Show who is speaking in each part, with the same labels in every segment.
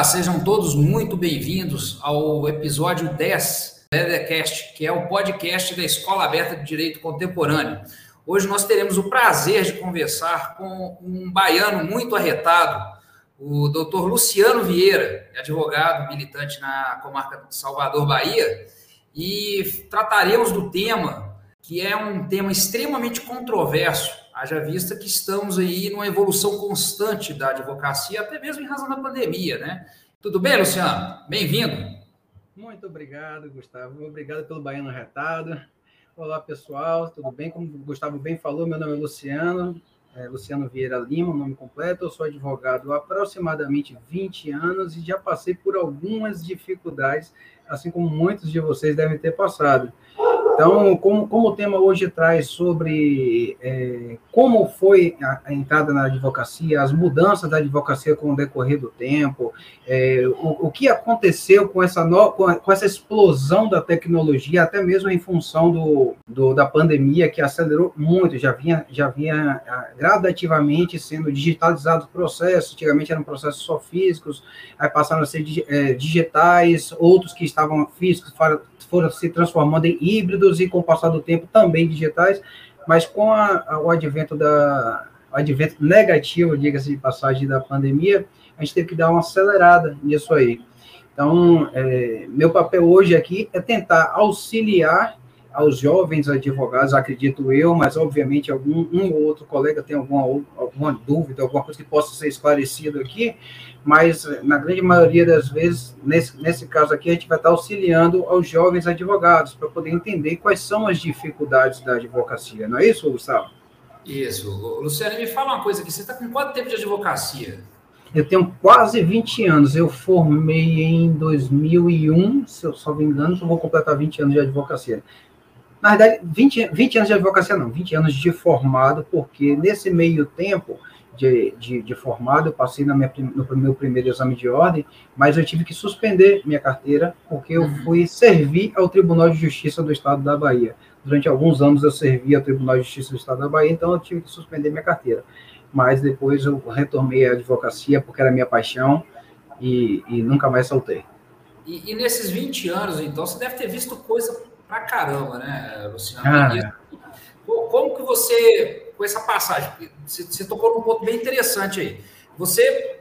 Speaker 1: Olá, sejam todos muito bem-vindos ao episódio 10 do Edercast, que é o podcast da Escola Aberta de Direito Contemporâneo. Hoje nós teremos o prazer de conversar com um baiano muito arretado, o doutor Luciano Vieira, advogado, militante na comarca de Salvador, Bahia, e trataremos do tema que é um tema extremamente controverso, haja vista que estamos aí numa evolução constante da advocacia, até mesmo em razão da pandemia, né? Tudo bem, Luciano? Bem-vindo.
Speaker 2: Muito obrigado, Gustavo. Obrigado pelo Baiano Retado. Olá, pessoal, tudo bem? Como o Gustavo bem falou, meu nome é Luciano, é Luciano Vieira Lima, nome completo. Eu sou advogado há aproximadamente 20 anos e já passei por algumas dificuldades, assim como muitos de vocês devem ter passado. Então, como, como o tema hoje traz sobre é, como foi a, a, entrada na advocacia, as mudanças da advocacia com o decorrer do tempo, é, o, o, que aconteceu com essa, no, com, a, com, essa explosão da tecnologia, até mesmo em função do, do, da pandemia, que acelerou muito, já vinha, já vinha gradativamente sendo digitalizados processos, antigamente eram processos só físicos, aí passaram a ser é, digitais, outros que estavam físicos foram se transformando em híbridos e, com o passar do tempo, também digitais, mas com a, a, o advento da o advento negativo, diga-se de passagem, da pandemia, a gente teve que dar uma acelerada nisso aí. Então, é, meu papel hoje aqui é tentar auxiliar aos jovens advogados, acredito eu, mas obviamente algum um ou outro colega tem alguma, alguma dúvida, alguma coisa que possa ser esclarecido aqui, mas na grande maioria das vezes, nesse, nesse caso aqui, a gente vai estar auxiliando aos jovens advogados para poder entender quais são as dificuldades da advocacia, não é isso, Gustavo?
Speaker 1: Isso. Luciano, me fala uma coisa aqui, você está com quanto tempo de advocacia?
Speaker 2: Eu tenho quase 20 anos, eu formei em 2001, se eu só me engano, eu vou completar 20 anos de advocacia. Na verdade, 20, 20 anos de advocacia não, 20 anos de formado, porque nesse meio tempo de, de, de formado, eu passei na minha, no meu primeiro exame de ordem, mas eu tive que suspender minha carteira, porque eu uhum. fui servir ao Tribunal de Justiça do Estado da Bahia. Durante alguns anos eu servi ao Tribunal de Justiça do Estado da Bahia, então eu tive que suspender minha carteira. Mas depois eu retornei à advocacia, porque era minha paixão, e, e nunca mais soltei.
Speaker 1: E, e, nesses 20 anos, então, você deve ter visto coisa pra caramba, né, Luciano? Ah. Como que você, com essa passagem, você, tocou num ponto bem interessante aí. Você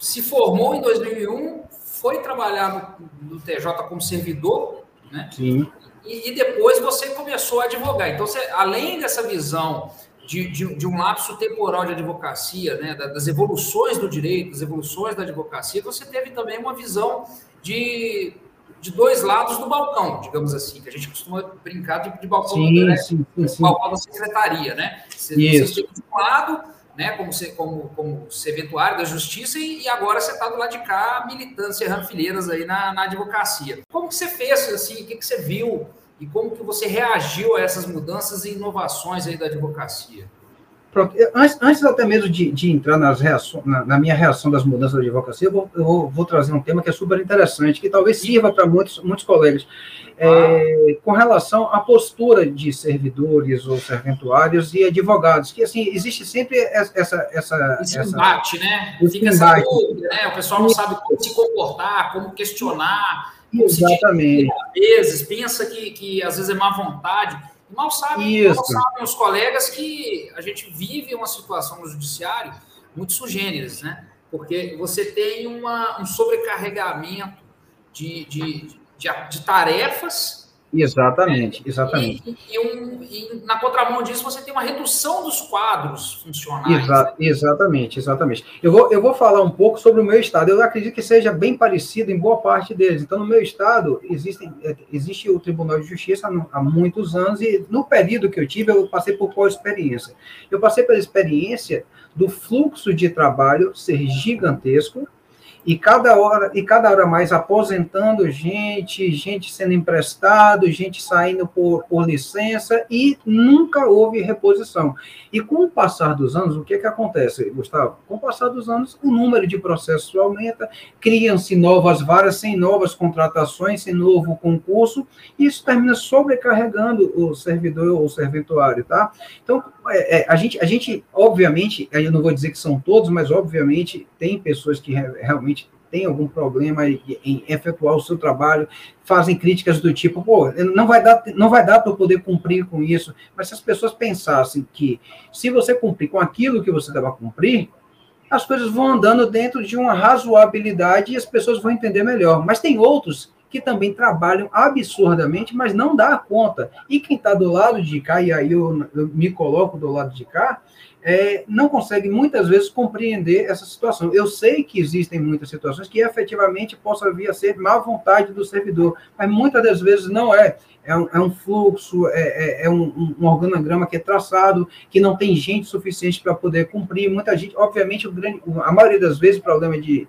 Speaker 1: se formou em 2001, foi trabalhar no, no TJ como servidor, né?
Speaker 2: Sim.
Speaker 1: E, e, depois você começou a advogar. Então, você, além dessa visão de, de, de, um lapso temporal de advocacia, né, das evoluções do direito, das evoluções da advocacia, você teve também uma visão de de dois lados do balcão, digamos assim, que a gente costuma brincar de, de balcão,
Speaker 2: sim, né? sim, sim,
Speaker 1: balcão da secretaria, né? Você, Isso. você de um lado, né, como, como, como serventuário da justiça, e, e agora você está do lado de cá, militando, serrando fileiras aí na, na advocacia. Como que você fez, assim, o que, que você viu e como que você reagiu a essas mudanças e inovações aí da advocacia?
Speaker 2: Pronto, antes, antes até mesmo de, de entrar nas reações, na, na, minha reação das mudanças da advocacia, eu, vou, eu vou, vou, trazer um tema que é super interessante, que talvez sirva para muitos, muitos colegas. É, com relação à postura de servidores ou serventuários e advogados, que assim, existe sempre essa. essa
Speaker 1: esse essa, embate, né? Fica essa dúvida, né? O pessoal não sabe como se comportar, como questionar.
Speaker 2: Exatamente.
Speaker 1: Às vezes, pensa que, que às vezes é má vontade. Mal sabem, mal sabem os colegas que a gente vive uma situação no judiciário muito sugêneres, né? Porque você tem uma, um sobrecarregamento de, de, de, de tarefas
Speaker 2: Exatamente, exatamente.
Speaker 1: E, e, um, e, na contramão disso, você tem uma redução dos quadros funcionais.
Speaker 2: Exa né? Exatamente, exatamente. Eu vou, eu vou falar um pouco sobre o meu estado. Eu acredito que seja bem parecido em boa parte deles. Então, no meu estado, existe, é, existe o Tribunal de Justiça há muitos anos, e no período que eu tive, eu passei por qual experiência? Eu passei pela experiência do fluxo de trabalho ser gigantesco, e cada hora e cada hora mais aposentando gente, gente sendo emprestado, gente saindo por, por licença e nunca houve reposição. E com o passar dos anos, o que é que acontece, Gustavo? Com o passar dos anos, o número de processos aumenta, criam-se novas varas sem novas contratações, sem novo concurso, e isso termina sobrecarregando o servidor ou serventuário, tá? Então, é, é, a, gente, a gente, obviamente, eu não vou dizer que são todos, mas obviamente tem pessoas que realmente tem algum problema em, em efetuar o seu trabalho, fazem críticas do tipo, pô, não vai dar, não vai dar para eu poder cumprir com isso. Mas se as pessoas pensassem que se você cumprir com aquilo que você deve cumprir, as coisas vão andando dentro de uma razoabilidade e as pessoas vão entender melhor. Mas tem outros que também trabalham absurdamente, mas não dá conta. E quem está do lado de cá, e aí eu, eu, me coloco do lado de cá, é, não consegue muitas vezes compreender essa situação. Eu sei que existem muitas situações que efetivamente possa vir a ser má vontade do servidor, mas muitas das vezes não é. É um, é um fluxo, é, é, é um, um, organograma que é traçado, que não tem gente suficiente para poder cumprir. Muita gente, obviamente, grande, a maioria das vezes, o problema de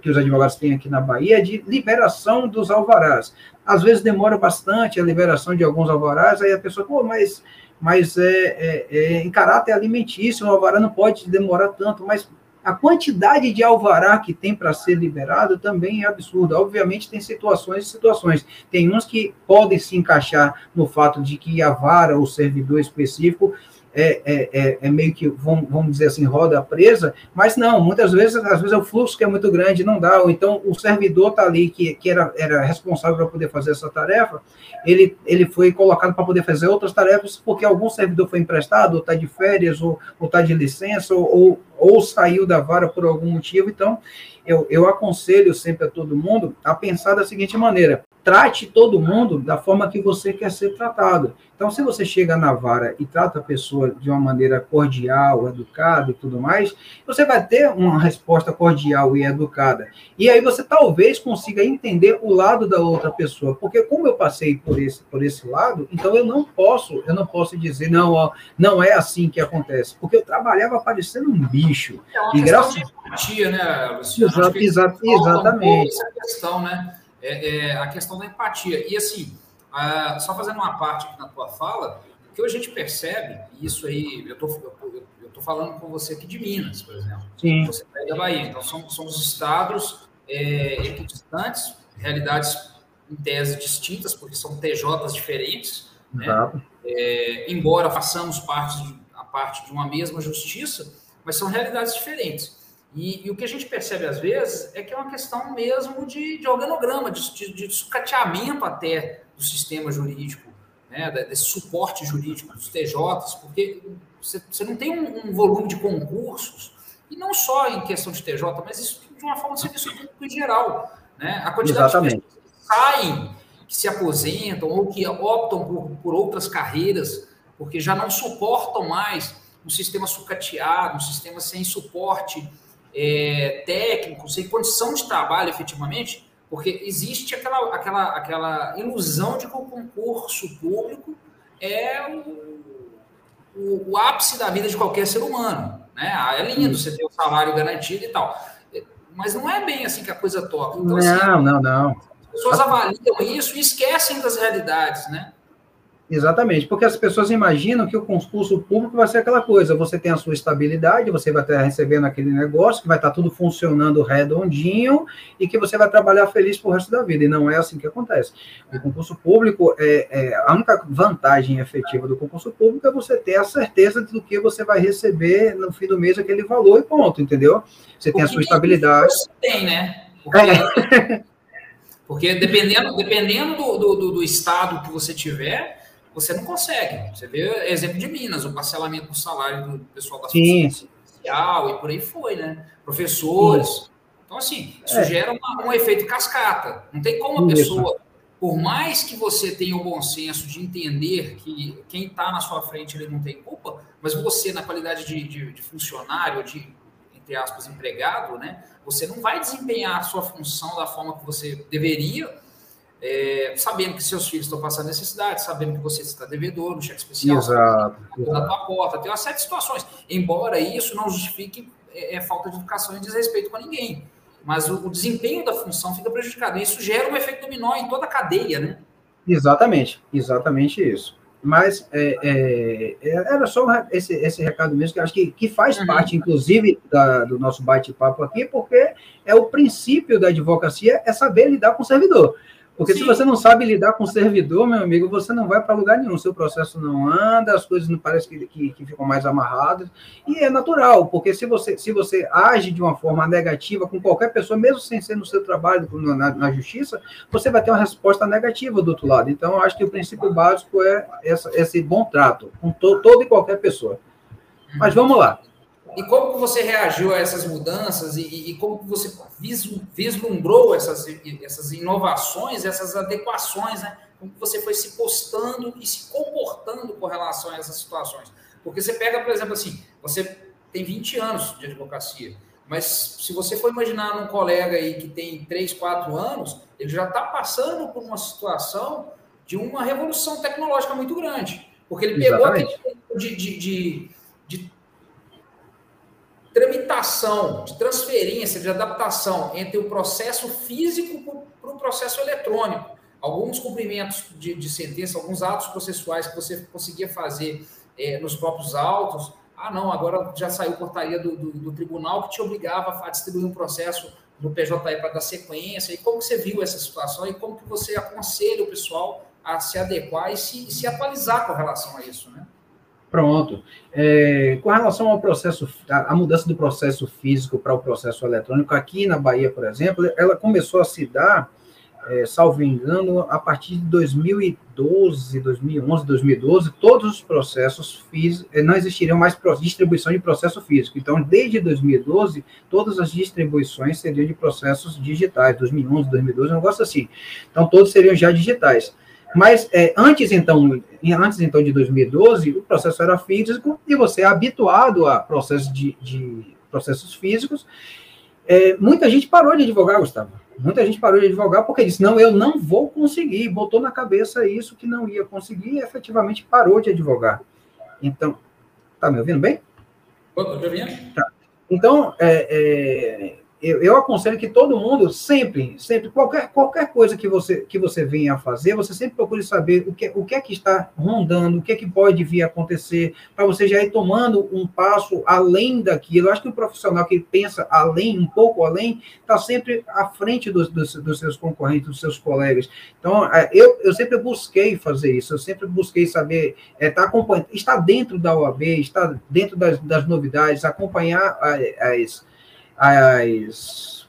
Speaker 2: que os advogados têm aqui na Bahia de liberação dos alvarás. Às vezes demora bastante a liberação de alguns alvarás, aí a pessoa, pô, mas, mas é, é, é em caráter alimentício, o alvará não pode demorar tanto, mas a quantidade de alvará que tem para ser liberado também é absurda. Obviamente, tem situações e situações. Tem uns que podem se encaixar no fato de que a vara, o servidor específico, é, é, é, é, meio que, vamos, dizer assim, roda presa, mas não, muitas vezes, às vezes é o fluxo que é muito grande, não dá, ou então o servidor está ali, que, que era, era responsável para poder fazer essa tarefa, ele, ele foi colocado para poder fazer outras tarefas, porque algum servidor foi emprestado, ou está de férias, ou está de licença, ou, ou, ou saiu da vara por algum motivo, então eu, eu aconselho sempre a todo mundo a pensar da seguinte maneira: trate todo mundo da forma que você quer ser tratado. Então, se você chega na vara e trata a pessoa de uma maneira cordial, educada e tudo mais, você vai ter uma resposta cordial e educada. E aí você talvez consiga entender o lado da outra pessoa, porque como eu passei por esse por esse lado, então eu não posso, eu não posso dizer não, ó, não é assim que acontece, porque eu trabalhava parecendo um bicho.
Speaker 1: É uma e graças de empatia, né, Luciano?
Speaker 2: Exato, exato, exatamente.
Speaker 1: essa questão, né? É, é a questão da empatia. E assim, a, só fazendo uma parte aqui na tua fala, o que a gente percebe, e isso aí, eu tô, eu, eu tô falando com você aqui de Minas, por exemplo.
Speaker 2: Sim.
Speaker 1: Você é da Bahia, então somos, somos estados é, equidistantes, realidades em tese distintas, porque são TJs diferentes, né? É, embora façamos parte de, a parte de uma mesma justiça, mas são realidades diferentes. E, e, o que a gente percebe às vezes é que é uma questão mesmo de, de organograma, de, de, de sucateamento até do sistema jurídico, né, desse suporte jurídico dos TJs, porque você, você não tem um, um, volume de concursos, e não só em questão de TJ, mas isso de uma forma de serviço público em geral. Né? A quantidade
Speaker 2: Exatamente. de
Speaker 1: pessoas que saem, que se aposentam ou que optam por, por outras carreiras, porque já não suportam mais um sistema sucateado, um sistema sem suporte é, técnico, sem condição de trabalho efetivamente, porque existe aquela, aquela, aquela ilusão de que o concurso público é o, o, o ápice da vida de qualquer ser humano. Né? É lindo você ter o salário garantido e tal. Mas não é bem assim que a coisa toca. Então,
Speaker 2: não, assim, não, não.
Speaker 1: As pessoas avaliam isso e esquecem das realidades, né?
Speaker 2: Exatamente, porque as pessoas imaginam que o concurso público vai ser aquela coisa, você tem a sua estabilidade, você vai estar recebendo aquele negócio, que vai estar tudo funcionando redondinho e que você vai trabalhar feliz pro resto da vida, e não é assim que acontece. O concurso público, é, é a única vantagem efetiva do concurso público é você ter a certeza do que você vai receber no fim do mês, aquele valor e ponto, entendeu? Você tem a sua estabilidade.
Speaker 1: Tem, né? Porque, é. porque dependendo, dependendo do, do, do estado que você tiver você não consegue. Você vê exemplo de Minas, o parcelamento do salário do pessoal da social e por aí foi, né? Professores. Sim. Então, assim, isso é. gera uma, um efeito cascata. Não tem como a pessoa, por mais que você tenha o bom senso de entender que quem está na sua frente ele não tem culpa, mas você, na qualidade de, de, de funcionário, de, entre aspas, empregado, né? Você não vai desempenhar a sua função da forma que você deveria é, sabendo que seus filhos estão passando necessidade, sabendo que você está devedor no cheque especial,
Speaker 2: Exato.
Speaker 1: na tua porta, tem uma série de situações. Embora isso não justifique é, é, falta de educação e desrespeito com ninguém. Mas o, o, desempenho da função fica prejudicado. E isso gera um efeito dominó em toda a cadeia, né?
Speaker 2: Exatamente, exatamente isso. Mas é, é, é era só esse, esse recado mesmo, que acho que, que faz uhum. parte, inclusive, da, do nosso bate-papo aqui, porque é o princípio da advocacia é saber lidar com o servidor. Porque Sim. se você não sabe lidar com o servidor, meu amigo, você não vai para lugar nenhum. Seu processo não anda, as coisas não parecem que, que, que, ficam mais amarradas. E é natural, porque se você, se você age de uma forma negativa com qualquer pessoa, mesmo sem ser no seu trabalho, na, na justiça, você vai ter uma resposta negativa do outro lado. Então, eu acho que o princípio básico é essa, esse bom trato com to, toda e qualquer pessoa. Mas vamos lá.
Speaker 1: E como você reagiu a essas mudanças e, e como você vislumbrou essas, essas inovações, essas adequações, né? Como você foi se postando e se comportando com relação a essas situações? Porque você pega, por exemplo, assim, você tem 20 anos de advocacia, mas se você for imaginar um colega aí que tem 3, 4 anos, ele já está passando por uma situação de uma revolução tecnológica muito grande. Porque ele pegou Exatamente. aquele de, de, de tramitação, de transferência, de adaptação entre o processo físico para o processo eletrônico. Alguns cumprimentos de, de, sentença, alguns atos processuais que você conseguia fazer é, nos próprios autos. Ah, não, agora já saiu portaria do, do, do, tribunal que te obrigava a distribuir um processo no PJE para dar sequência. E como você viu essa situação e como que você aconselha o pessoal a se adequar e se, se atualizar com relação a isso, né?
Speaker 2: Pronto. É, com relação ao processo, a, a mudança do processo físico para o processo eletrônico, aqui na Bahia, por exemplo, ela começou a se dar, é, salvo engano, a partir de 2012, 2011, 2012, todos os processos físicos, é, não existiriam mais distribuição de processo físico. Então, desde 2012, todas as distribuições seriam de processos digitais, 2011, 2012, um negócio assim. Então, todos seriam já digitais. Mas é, antes, então, antes então de 2012, o processo era físico e você é habituado a processos de, de processos físicos. É, muita gente parou de advogar, Gustavo. Muita gente parou de advogar porque disse: não, eu não vou conseguir. Botou na cabeça isso que não ia conseguir e efetivamente parou de advogar. Então, tá me ouvindo bem?
Speaker 1: Tá.
Speaker 2: Então, é, é, eu, eu, aconselho que todo mundo sempre, sempre, qualquer, qualquer coisa que você, que você venha a fazer, você sempre procure saber o que, o que é que está rondando, o que é que pode vir a acontecer, para você já ir tomando um passo além daquilo. Eu acho que o profissional que pensa além, um pouco além, está sempre à frente dos, dos, dos, seus concorrentes, dos seus colegas. Então, é, eu, eu sempre busquei fazer isso, eu sempre busquei saber, é, tá acompanhando, estar dentro da OAB, estar dentro das, das novidades, acompanhar as as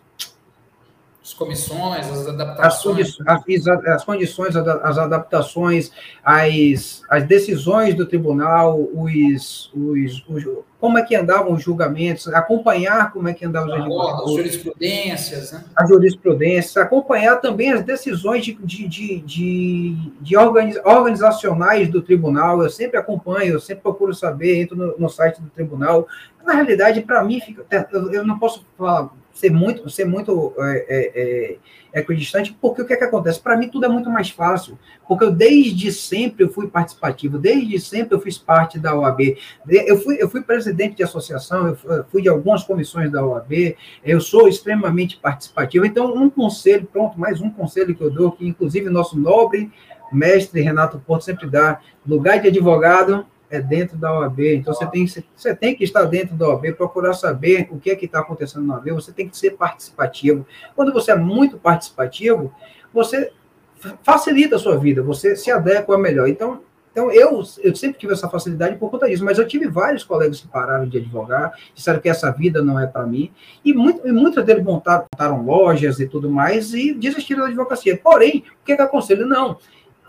Speaker 1: as comissões, as adaptações.
Speaker 2: As, as, as, condições, as adaptações, as, as decisões do tribunal, os, os, os, como é que andavam os julgamentos, acompanhar como é que andavam os
Speaker 1: julgamentos. As jurisprudências, né?
Speaker 2: As jurisprudências, acompanhar também as decisões de, de, de, de, de organizacionais do tribunal. Eu sempre acompanho, eu sempre procuro saber, entro no, no site do tribunal. Na realidade, para mim, fica, eu, eu não posso falar ser muito, ser muito é, é, é, equidistante, porque o que é que acontece? Para mim tudo é muito mais fácil, porque eu desde sempre eu fui participativo, desde sempre eu fiz parte da OAB, eu fui, eu fui presidente de associação, eu fui de algumas comissões da OAB, eu sou extremamente participativo, então um conselho, pronto, mais um conselho que eu dou, que inclusive nosso nobre mestre Renato Porto sempre dá, lugar de advogado é dentro da OAB. Então, você tem, você tem que estar dentro da OAB, procurar saber o que é que está acontecendo na OAB, você tem que ser participativo. Quando você é muito participativo, você facilita a sua vida, você se adequa melhor. Então, então eu, eu sempre tive essa facilidade por conta disso, mas eu tive vários colegas que pararam de advogar, disseram que essa vida não é para mim, e, muito, e muitos deles montaram, montaram lojas e tudo mais e desistiram da advocacia. Porém, o que, é que eu aconselho? Não,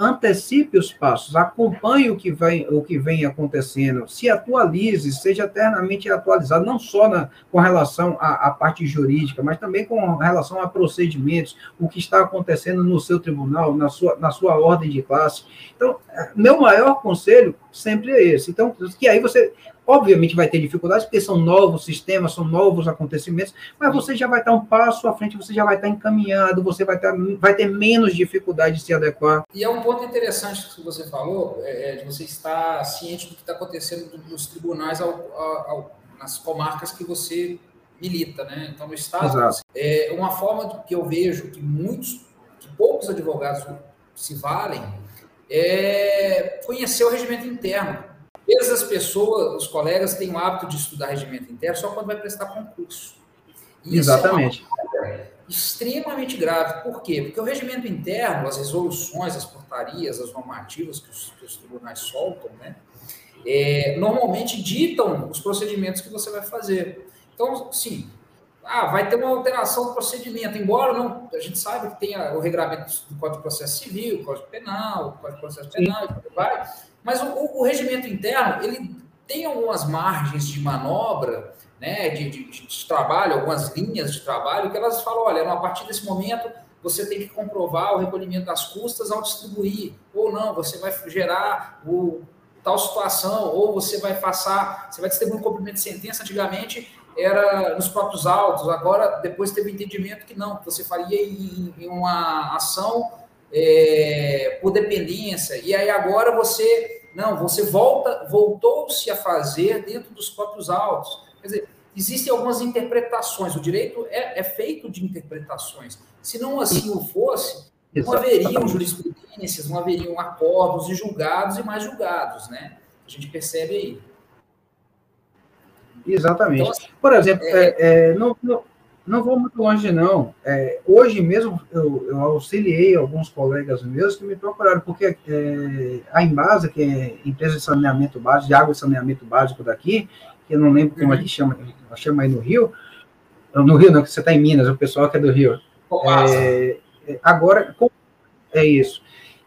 Speaker 2: antecipe os passos, acompanhe o que vem, o que vem acontecendo, se atualize, seja eternamente atualizado, não só na, com relação à, à, parte jurídica, mas também com relação a procedimentos, o que está acontecendo no seu tribunal, na sua, na sua ordem de classe. Então, meu maior conselho sempre é esse. Então, que aí você Obviamente vai ter dificuldades, porque são novos sistemas, são novos acontecimentos, mas você já vai estar um passo à frente, você já vai estar encaminhado, você vai, estar, vai ter menos dificuldade de se adequar.
Speaker 1: E é um ponto interessante que você falou, é, é de você estar ciente do que está acontecendo nos tribunais ao, ao, nas comarcas que você milita, né? Então, no Estado, Exato. é uma forma que eu vejo que muitos, que poucos advogados se valem, é conhecer o regimento interno vezes as pessoas, os colegas, têm o hábito de estudar regimento interno só quando vai prestar concurso.
Speaker 2: Isso Exatamente.
Speaker 1: É extremamente grave. Por quê? Porque o regimento interno, as resoluções, as portarias, as normativas que os, que os tribunais soltam, né, é, normalmente ditam os procedimentos que você vai fazer. Então, sim, ah, vai ter uma alteração do procedimento, embora não, a gente sabe que tem o regramento do Código de Processo Civil, Código Penal, Código de Processo Penal, e vai, mas o, o, regimento interno, ele tem algumas margens de manobra, né, de, de, de, trabalho, algumas linhas de trabalho, que elas falam, olha, a partir desse momento você tem que comprovar o recolhimento das custas ao distribuir, ou não, você vai gerar o, tal situação, ou você vai passar, você vai distribuir um cumprimento de sentença, antigamente era nos próprios autos, agora depois teve entendimento que não, que você faria em, em uma ação é, por dependência, e aí agora você, não, você volta, voltou-se a fazer dentro dos próprios autos. Quer dizer, existem algumas interpretações, o direito é, é feito de interpretaçes. Se não assim o fosse, não haveriam jurisprudências, não haveriam acordos e julgados e mais julgados, né? A gente percebe aí.
Speaker 2: Exatamente. Então, assim, Por exemplo, é, é, é, não, não, não vou muito longe, não. É, hoje mesmo eu, eu, auxiliei alguns colegas meus que me procuraram, porque é, a Embasa, que é empresa de saneamento básico, de água e saneamento básico daqui, que eu não lembro como uhum. é que chama, chama aí no Rio, no Rio não, que você está em Minas, o pessoal que é do Rio. É, é, agora, é isso.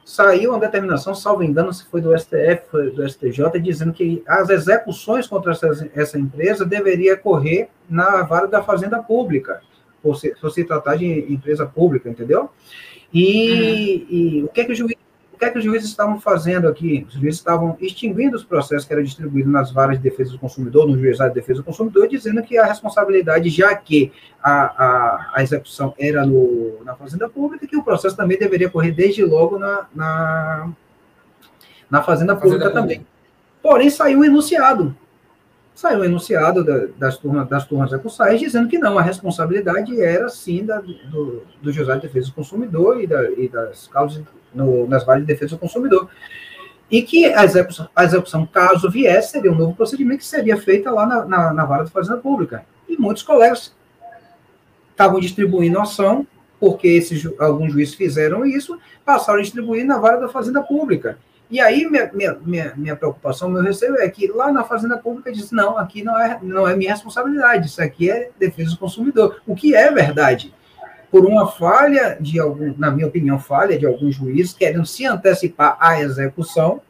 Speaker 2: Saiu uma determinação, salvo engano, se foi do STF, foi do STJ, dizendo que as execuções contra essa, essa empresa deveria correr na vara da Fazenda Pública, por se, por se tratar de empresa pública, entendeu? E, uhum. e o que é que o juiz o que é que os juízes estavam fazendo aqui? Os juízes estavam extinguindo os processos que eram distribuídos nas varas de defesa do consumidor, no juizado de defesa do consumidor, dizendo que a responsabilidade, já que a, a, a execução era no, na Fazenda Pública, que o processo também deveria correr desde logo na, na, na Fazenda, Pública Fazenda também. Pública. Porém, saiu um enunciado. Saiu um enunciado da, das turmas, das turmas recursais dizendo que não, a responsabilidade era sim da, do, do juizado de defesa do consumidor e, da, e das causas no, nas varas de defesa do consumidor. E que a execução, a execução, caso viesse, seria um novo procedimento que seria feita lá na, na, na vara da Fazenda Pública. E muitos colegas estavam distribuindo ação, porque esses, alguns juízes fizeram isso, passaram a distribuir na vara da Fazenda Pública. E aí, minha, minha, minha preocupação, meu receio é que lá na Fazenda Pública diz: não, aqui não é, não é minha responsabilidade, isso aqui é defesa do consumidor. O que é verdade por uma falha de algum, na minha opinião, falha de alguns juízes querendo se antecipar à execução,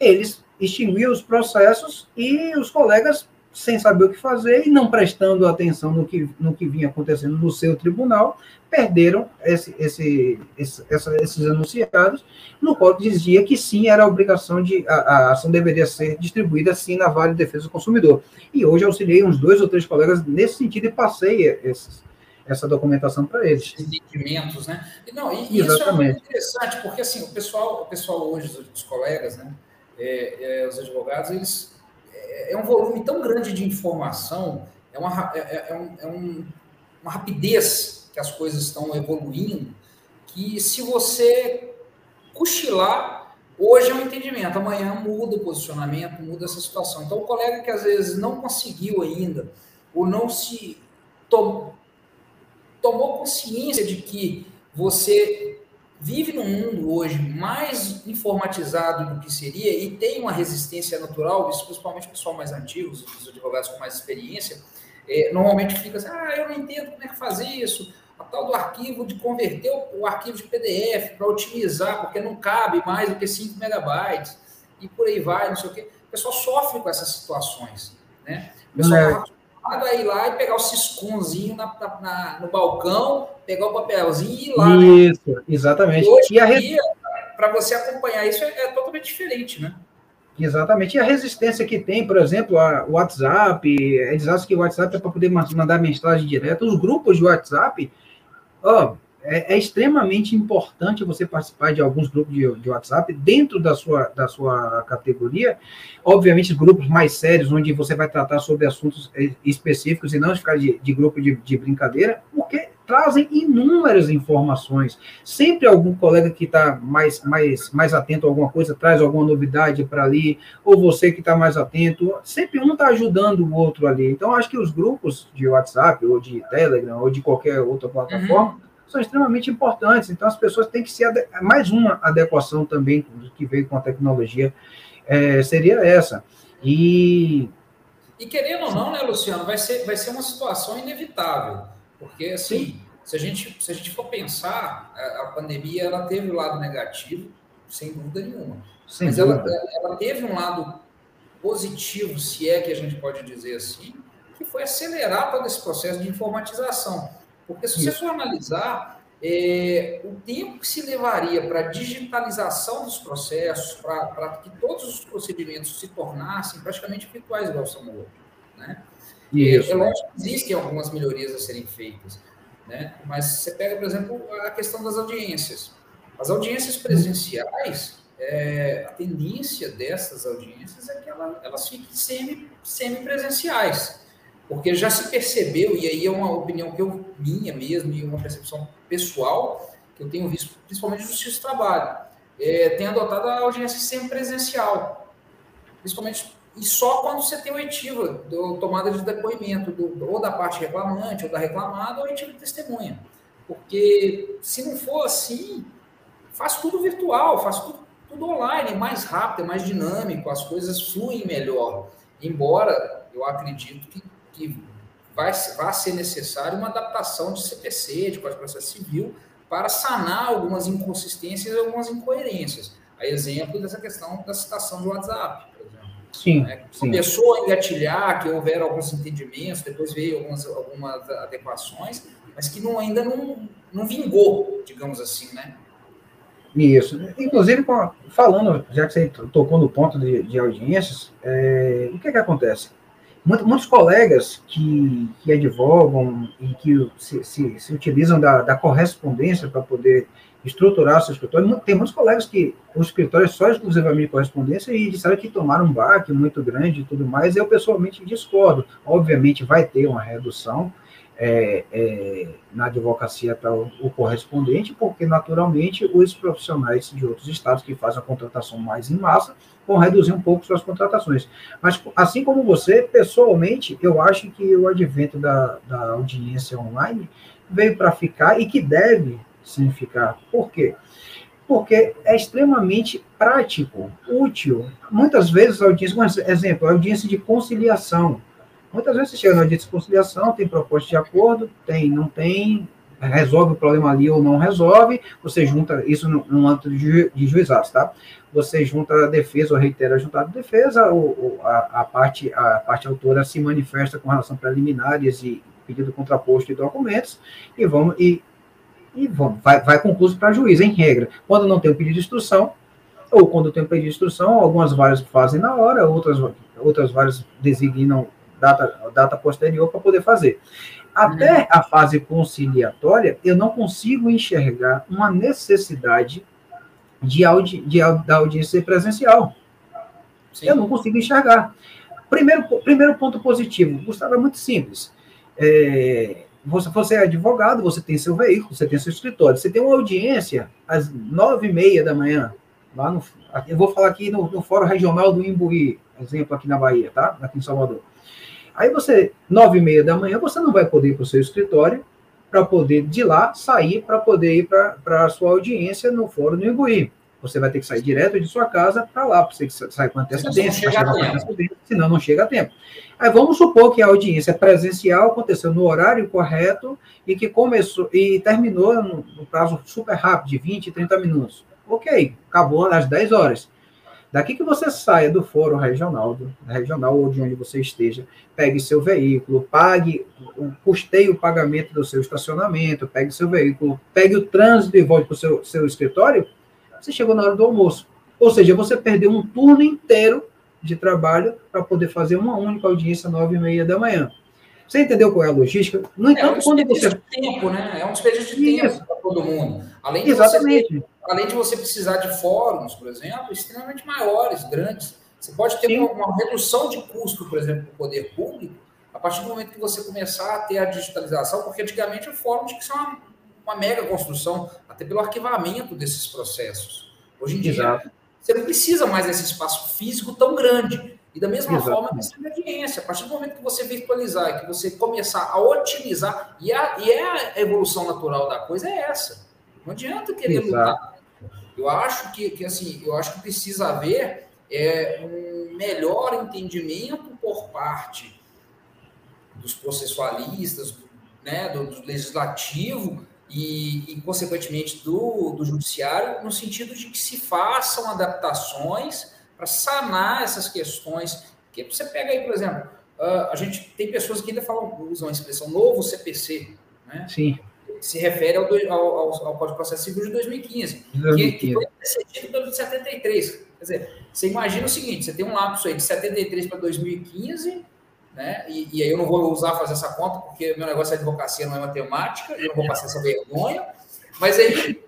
Speaker 2: eles extinguiram os processos e os colegas, sem saber o que fazer e não prestando atenção no que, no que vinha acontecendo no seu tribunal, perderam esse, esse, esse essa, esses enunciados, no qual dizia que sim, era a obrigação de, a, a, ação deveria ser distribuída sim na Vale de Defesa do Consumidor. E hoje auxiliei uns dois ou três colegas nesse sentido e passei esses, essa documentação para eles.
Speaker 1: Entendimentos, né? E, não, e, e isso é muito interessante, porque assim, o pessoal, o pessoal hoje, os colegas, né, é, é, os advogados, eles é, é, um volume tão grande de informação, é uma, é, é, é, um, é um, uma rapidez que as coisas estão evoluindo, que se você cochilar, hoje é um entendimento, amanhã muda o posicionamento, muda essa situação. Então, o colega que às vezes não conseguiu ainda, ou não se tomou tomou consciência de que você vive num mundo hoje mais informatizado do que seria e tem uma resistência natural, isso principalmente o pessoal mais antigo, os advogados com mais experiência, é, normalmente fica assim, ah, eu não entendo como é que fazer isso, a tal do arquivo de converter o, o arquivo de PDF para otimizar, porque não cabe mais do que 5 megabytes, e por aí vai, não sei o quê. O pessoal sofre com essas situações, né? O pessoal é a ir lá e pegar o cisconzinho na, na, na, no balcão, pegar o papelzinho e ir lá.
Speaker 2: Né? Isso, né? exatamente.
Speaker 1: E hoje e a para você acompanhar isso, é, é, totalmente diferente, né?
Speaker 2: Exatamente. E a resistência que tem, por exemplo, o WhatsApp, eles acham que o WhatsApp é para poder mandar mensagem direta. Os grupos de WhatsApp, ó, é, é, extremamente importante você participar de alguns grupos de, de, WhatsApp dentro da sua, da sua categoria. Obviamente, grupos mais sérios, onde você vai tratar sobre assuntos específicos e não ficar de, de grupo de, de brincadeira, porque trazem inúmeras informações. Sempre algum colega que está mais, mais, mais atento a alguma coisa traz alguma novidade para ali, ou você que está mais atento, sempre um está ajudando o outro ali. Então, acho que os grupos de WhatsApp, ou de Telegram, ou de qualquer outra plataforma, uhum são extremamente importantes. Então, as pessoas têm que se. Mais uma adequação também que veio com a tecnologia é, seria essa. E.
Speaker 1: E querendo ou não, né, Luciano, vai ser, vai ser uma situação inevitável. Porque, assim, se a, gente, se a gente for pensar, a, a pandemia ela teve o um lado negativo, sem dúvida nenhuma. Sem Mas dúvida. Ela, ela teve um lado positivo, se é que a gente pode dizer assim, que foi acelerar todo esse processo de informatização. Porque se você for analisar, é, o tempo que se levaria para a digitalização dos processos, para que todos os procedimentos se tornassem praticamente virtuais, igual são hoje. Né? Isso. É, é lógico que existem algumas melhorias a serem feitas, né? mas você pega, por exemplo, a questão das audiências. As audiências presenciais, é, a tendência dessas audiências é que ela, elas fiquem semi, semi-presenciais porque já se percebeu, e aí é uma opinião que eu minha mesmo, e uma percepção pessoal, que eu tenho visto, principalmente justiça de trabalho, é, tem adotado a audiência sempre presencial, principalmente, e só quando você tem oitiva, do, tomada de depoimento, do, ou da parte reclamante, ou da reclamada, ou oitiva de testemunha. Porque se não for assim, faz tudo virtual, faz tudo, tudo online, mais rápido, mais dinâmico, as coisas fluem melhor. Embora eu acredito que que vai, vai ser necessário uma adaptação de CPC, de Código de Processo Civil, para sanar algumas inconsistências e algumas incoerências. A exemplo dessa questão da citação do WhatsApp, por exemplo.
Speaker 2: Sim, né?
Speaker 1: sim. Começou a engatilhar, que houveram alguns entendimentos, depois veio algumas, algumas adequações, mas que não, ainda não, não vingou, digamos assim, né?
Speaker 2: Isso. Inclusive, falando, já que você tocou no ponto de, de audiências, é, o que, que acontece? Muitos colegas que, que advogam e que se, se, se utilizam da, da correspondência para poder estruturar seu escritório, tem muitos colegas que o escritório é só exclusivamente correspondência e disseram que tomaram um baque muito grande e tudo mais, eu pessoalmente discordo. Obviamente vai ter uma redução, é, é, na advocacia para o, o, correspondente, porque naturalmente os profissionais de outros estados que fazem a contratação mais em massa vão reduzir um pouco suas contratações. Mas, assim como você, pessoalmente, eu acho que o advento da, da audiência online veio para ficar e que deve sim ficar. Por quê? Porque é extremamente prático, útil. Muitas vezes a audiência, exemplo, a audiência de conciliação Muitas vezes você chega na audiência de conciliação, tem proposta de acordo, tem, não tem, resolve o problema ali ou não resolve, você junta isso num âmbito de, de juizados, tá? Você junta a defesa ou reitera a juntada de defesa, ou, a, a, parte, a parte autora se manifesta com relação a preliminares e pedido contraposto de documentos, e vamos, e, e vamos, vai, vai concluso para juiz, em regra. Quando não tem o pedido de instrução, ou quando tem o pedido de instrução, algumas várias fazem na hora, outras, outras várias designam data, data posterior para poder fazer. Até uhum. a fase conciliatória, eu não consigo enxergar uma necessidade de, audi, de da audiência presencial. Sim. Eu não consigo enxergar. Primeiro, primeiro ponto positivo, Gustavo, é muito simples. É, você, você é advogado, você tem seu veículo, você tem seu escritório, você tem uma audiência às nove e meia da manhã, lá no, eu vou falar aqui no, no Fórum Regional do Imbuí, exemplo aqui na Bahia, tá? Aqui em Salvador. Aí você, nove e meia da manhã, você não vai poder ir para o seu escritório para poder de lá sair para poder ir para a sua audiência no Fórum do Imbuí. Você vai ter que sair direto de sua casa para lá, para você sair com antecedência, senão não chega a tempo. Aí vamos supor que a audiência presencial aconteceu no horário correto e que começou e terminou no, no prazo super rápido, de 20, 30 minutos. Ok, acabou às 10 horas. Daqui que você saia do fórum regional, do, regional ou de onde você esteja, pegue seu veículo, pague, custeie o pagamento do seu estacionamento, pegue seu veículo, pegue o trânsito e volte para o seu, seu escritório, você chegou na hora do almoço. Ou seja, você perdeu um turno inteiro de trabalho para poder fazer uma única audiência às nove e meia da manhã. Você entendeu qual é a logística?
Speaker 1: No entanto, é um quando você. De tempo, né? É um desperdício de Isso. tempo todo mundo. Além de, Exatamente. Você, além de você precisar de fóruns, por exemplo, extremamente maiores, grandes. Você pode ter uma, uma, redução de custo, por exemplo, do poder público, a partir do momento que você começar a ter a digitalização, porque antigamente o fórum tinha que ser uma, uma mega construção, até pelo arquivamento desses processos. Hoje em dia, Exato. você não precisa mais desse espaço físico tão grande. E da mesma Exatamente. forma, de audiência. A partir do momento que você virtualizar e que você começar a otimizar, e a, e é a evolução natural da coisa é essa. Não adianta querer Exato. lutar. Eu acho que, que, assim, eu acho que precisa haver é, um melhor entendimento por parte dos processualistas, né, do, do legislativo e, e consequentemente, do, do judiciário, no sentido de que se façam adaptações para sanar essas questões. Que você pega aí, por exemplo, uh, a gente tem pessoas que ainda falam, usam a expressão novo CPC, né?
Speaker 2: Sim.
Speaker 1: Se refere ao, ao, ao, ao Código de Processo Civil de 2015, 2015. que, que foi decidido pelo de 73. Quer dizer, você imagina o seguinte: você tem um lapso aí de 73 para 2015, né? E, e, aí eu não vou usar fazer essa conta, porque meu negócio é advocacia, não é matemática, eu não vou passar essa vergonha. Mas aí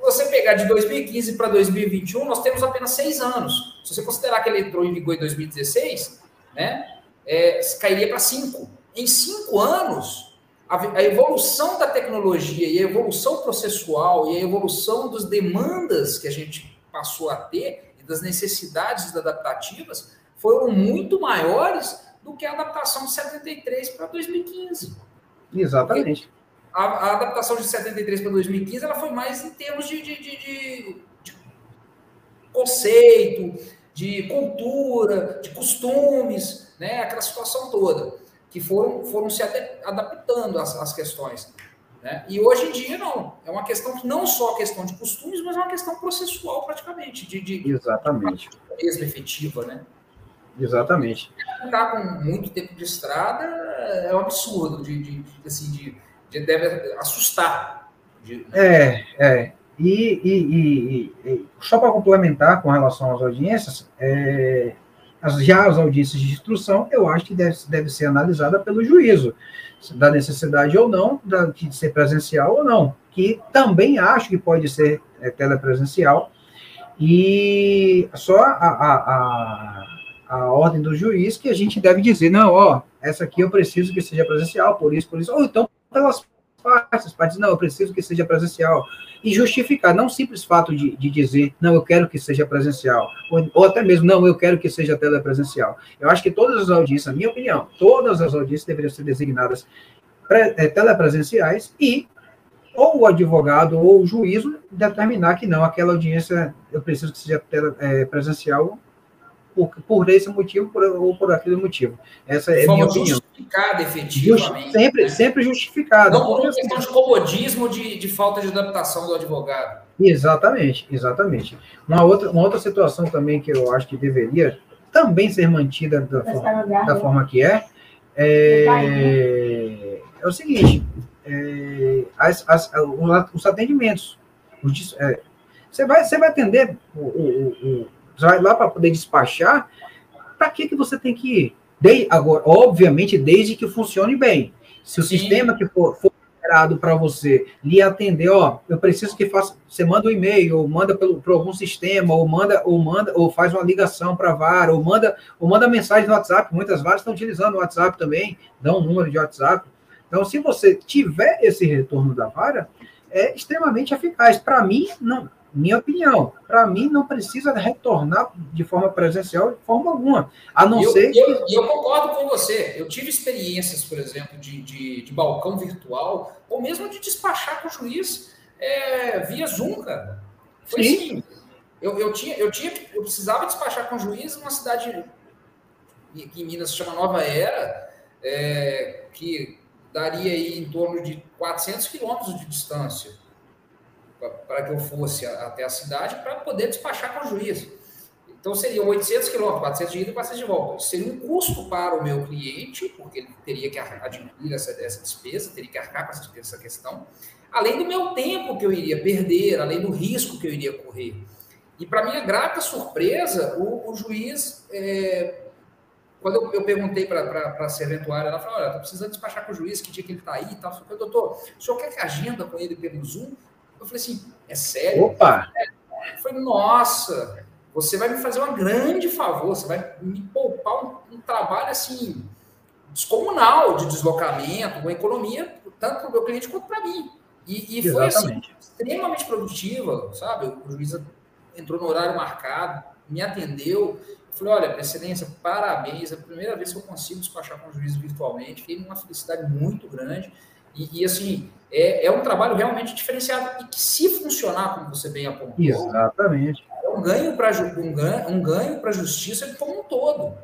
Speaker 1: você pegar de 2015 para 2021, nós temos apenas seis anos. Se você considerar que ele entrou em vigor em 2016, né, é, cairia para cinco. Em cinco anos, a, evolução da tecnologia e a evolução processual e a evolução das demandas que a gente passou a ter e das necessidades adaptativas foram muito maiores do que a adaptação de 73 para 2015.
Speaker 2: Exatamente. Porque
Speaker 1: a, a, adaptação de 73 para 2015 ela foi mais em termos de, de, de, de, de conceito, de cultura, de costumes, né? aquela situação toda, que foram, foram se adaptando às, às questões. Né? E hoje em dia, não. É uma questão, não só questão de costumes, mas é uma questão processual, praticamente. De, de
Speaker 2: Exatamente.
Speaker 1: Mesmo efetiva, né?
Speaker 2: Exatamente.
Speaker 1: Estar com muito tempo de estrada é um absurdo, de, de, de assim, de deve assustar.
Speaker 2: É, é. E, e, e, e só para complementar com relação às audiências, é, as, já as audiências de instrução, eu acho que deve, deve ser analisada pelo juízo, da necessidade ou não da, de ser presencial ou não, que também acho que pode ser é, telepresencial, e só a, a, a, a ordem do juiz que a gente deve dizer, não, ó, essa aqui eu preciso que seja presencial, por isso, por isso, ou então pelas partes, para dizer, não, eu preciso que seja presencial. E justificar, não simples fato de, de dizer, não, eu quero que seja presencial, ou, ou, até mesmo, não, eu quero que seja telepresencial. Eu acho que todas as audiências, na minha opinião, todas as audiências deveriam ser designadas pre, é, telepresenciais e ou o advogado ou o juízo determinar que não, aquela audiência eu preciso que seja tele, é, presencial por, por esse motivo por, ou por aquele motivo. Essa é a minha opinião.
Speaker 1: Justificada, efetivamente.
Speaker 2: Just, sempre, né? sempre justificada.
Speaker 1: Não por uma questão de comodismo, de, de falta de adaptação do advogado.
Speaker 2: Exatamente, exatamente. Uma outra, uma outra situação também que eu acho que deveria também ser mantida da, forma, da forma que é, é, é o seguinte, é, as, as, os atendimentos. Os, é, você, vai, você vai atender o, o, lá para poder despachar, para que, que você tem que ir? De, agora, obviamente, desde que funcione bem. Se o Sim. sistema que for, for para você lhe atender, ó, eu preciso que faça, você manda um e-mail, ou manda pelo, por algum sistema, ou manda, ou manda, ou faz uma ligação para a vara, ou manda, ou manda mensagem no WhatsApp. Muitas varas estão utilizando o WhatsApp também, dão um número de WhatsApp. Então, se você tiver esse retorno da vara, é extremamente eficaz. Para mim, não, minha opinião. Para mim, não precisa retornar de forma presencial de forma alguma. A não
Speaker 1: eu,
Speaker 2: ser
Speaker 1: que. Eu, eu, concordo com você. Eu tive experiências, por exemplo, de, de, de balcão virtual, ou mesmo de despachar com o juiz é, via Zoom, cara. Foi Sim. assim. Eu, eu, tinha, eu, tinha, eu precisava despachar com o juiz numa cidade que em Minas se chama Nova Era, é, que daria aí em torno de 400 quilômetros de distância para que eu fosse até a cidade para poder despachar com o juiz. Então, seriam 800 quilômetros, 400 de ida e 400 de volta. Seria um custo para o meu cliente, porque ele teria que adquirir essa, essa despesa, teria que arcar com essa, essa questão, além do meu tempo que eu iria perder, além do risco que eu iria correr. E, para minha grata surpresa, o, o juiz, é, quando eu, eu perguntei para a serventuária, ela falou: Olha, estou precisando despachar com o juiz, que dia que ele está aí e tal. Eu falei, doutor, o senhor quer que agenda com ele pelo Zoom? Eu falei assim, é sério?
Speaker 2: Opa!
Speaker 1: Eu falei, nossa, você vai me fazer um grande favor, você vai me poupar um, um trabalho assim descomunal de deslocamento, uma economia, tanto para o meu cliente quanto para mim. E, e foi assim, extremamente produtiva, sabe? O juiz entrou no horário marcado, me atendeu. falei, olha, excelência, parabéns. É a primeira vez que eu consigo despachar com o juiz virtualmente. Fiquei numa felicidade muito grande. E, e assim, é, é, um trabalho realmente diferenciado. E que se funcionar, como você bem apontou,
Speaker 2: Exatamente.
Speaker 1: é um ganho para um ganho, um ganho a justiça como um todo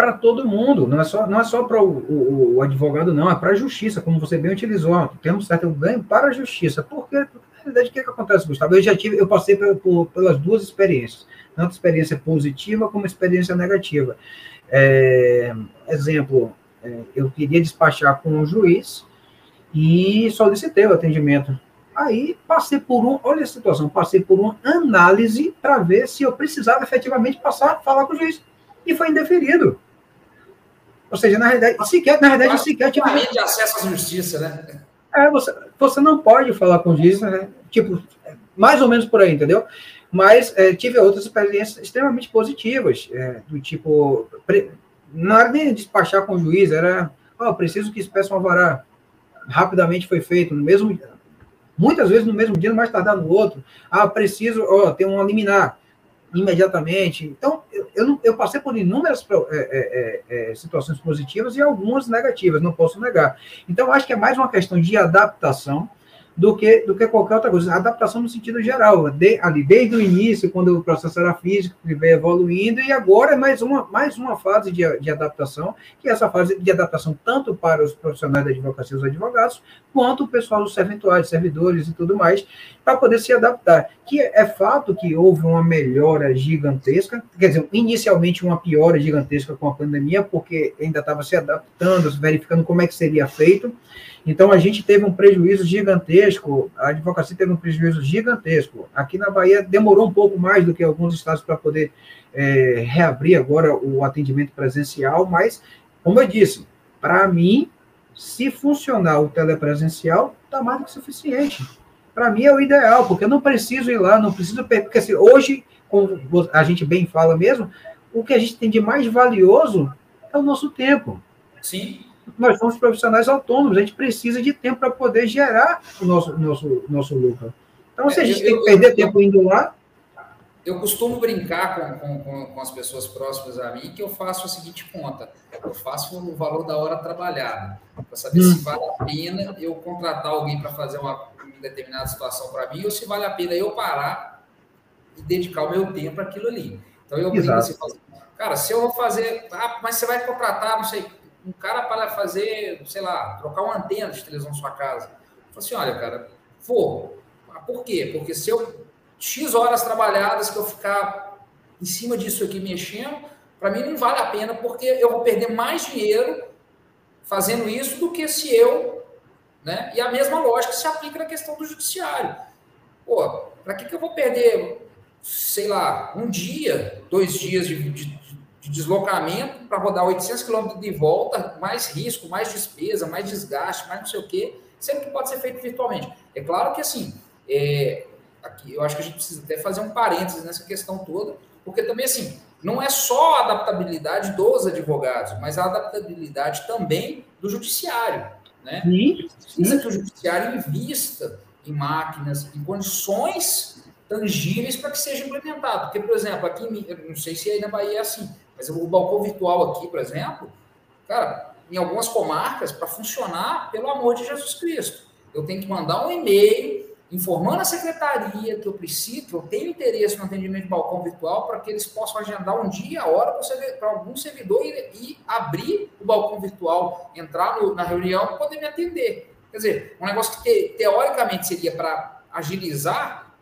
Speaker 2: para todo mundo, não é só, não é só para o, o, o, advogado, não, é para a justiça, como você bem utilizou. Temos certo ganho para a justiça. Porque, na realidade, o que, é que acontece, Gustavo? Eu já tive, eu passei por, por, pelas duas experiências, tanto experiência positiva como experiência negativa. É, exemplo, é, eu queria despachar com um juiz e solicitei o atendimento. Aí passei por um, olha a situação, passei por uma análise para ver se eu precisava efetivamente passar falar com o juiz. E foi indeferido. Ou seja, na realidade, sequer, na realidade, sequer
Speaker 1: tipo. de acesso à justiça, né?
Speaker 2: É, você, você não pode falar com juiz, né? Tipo, mais ou menos por aí, entendeu? Mas é, tive outras experiências extremamente positivas, é, do tipo, pre, não era nem despachar com o juiz, era, ó, oh, preciso que se peça um alvará. Rapidamente foi feito, no mesmo muitas vezes no mesmo dia, mais tardar no outro. Ah, preciso, ó, ter um liminar imediatamente. Então, eu, eu, eu passei por inúmeras é, é, é, é, situações positivas e algumas negativas, não posso negar. Então, acho que é mais uma questão de adaptação do que, do que qualquer outra coisa. Adaptação no sentido geral, de, ali desde o início, quando o processo era físico, que veio evoluindo, e agora é mais uma, mais uma fase de, de adaptação, que é essa fase de adaptação tanto para os profissionais da advocacia, os advogados, quanto o pessoal dos serventuários, servidores e tudo mais, para poder se adaptar. Que é fato que houve uma melhora gigantesca, quer dizer, inicialmente uma piora gigantesca com a pandemia, porque ainda estava se adaptando, verificando como é que seria feito, então, a gente teve um prejuízo gigantesco, a advocacia teve um prejuízo gigantesco. Aqui na Bahia demorou um pouco mais do que alguns estados para poder é, reabrir agora o atendimento presencial, mas, como eu disse, para mim, se funcionar o telepresencial, está mais do que suficiente. Para mim é o ideal, porque eu não preciso ir lá, não preciso. Porque assim, hoje, como a gente bem fala mesmo, o que a gente tem de mais valioso é o nosso tempo.
Speaker 1: Sim
Speaker 2: nós somos profissionais autônomos, a gente precisa de tempo para poder gerar o nosso, nosso, nosso lucro. Então, se a gente é, tem que perder eu, tempo indo lá.
Speaker 1: Eu costumo brincar com, com, com, as pessoas próximas a mim que eu faço a seguinte conta: eu faço o valor da hora trabalhada, para saber hum. se vale a pena eu contratar alguém para fazer uma, uma determinada situação para mim ou se vale a pena eu parar e dedicar o meu tempo àquilo ali. Então, eu brinco assim, cara, se eu vou fazer, ah, mas você vai contratar, não sei, um cara para fazer, sei lá, trocar uma antena de televisão na sua casa. Eu assim, olha, cara, vou. Ah, por quê? Porque se eu X horas trabalhadas que eu ficar em cima disso aqui mexendo, para mim não vale a pena, porque eu vou perder mais dinheiro fazendo isso do que se eu. Né? E a mesma lógica se aplica na questão do judiciário. Pô, para que, que eu vou perder, sei lá, um dia, dois dias de, de, de deslocamento para rodar 800 quilômetros de volta, mais risco, mais despesa, mais desgaste, mais não sei o quê, sempre que pode ser feito virtualmente. É claro que, assim, é, aqui eu acho que a gente precisa até fazer um parênteses nessa questão toda, porque também, assim, não é só a adaptabilidade dos advogados, mas a adaptabilidade também do judiciário, né? Sim, Precisa que o judiciário invista em máquinas, em condições tangíveis para que seja implementado. Porque, por exemplo, aqui, não sei se aí na Bahia é assim, mas o balcão virtual aqui, por exemplo, cara, em algumas comarcas, para funcionar, pelo amor de Jesus Cristo, eu tenho que mandar um e-mail informando a secretaria que eu preciso, que eu tenho interesse no atendimento de balcão virtual para que eles possam agendar um dia, a hora para algum servidor e, abrir o balcão virtual, entrar no, na reunião e poder me atender. Quer dizer, um negócio que te, teoricamente seria para agilizar,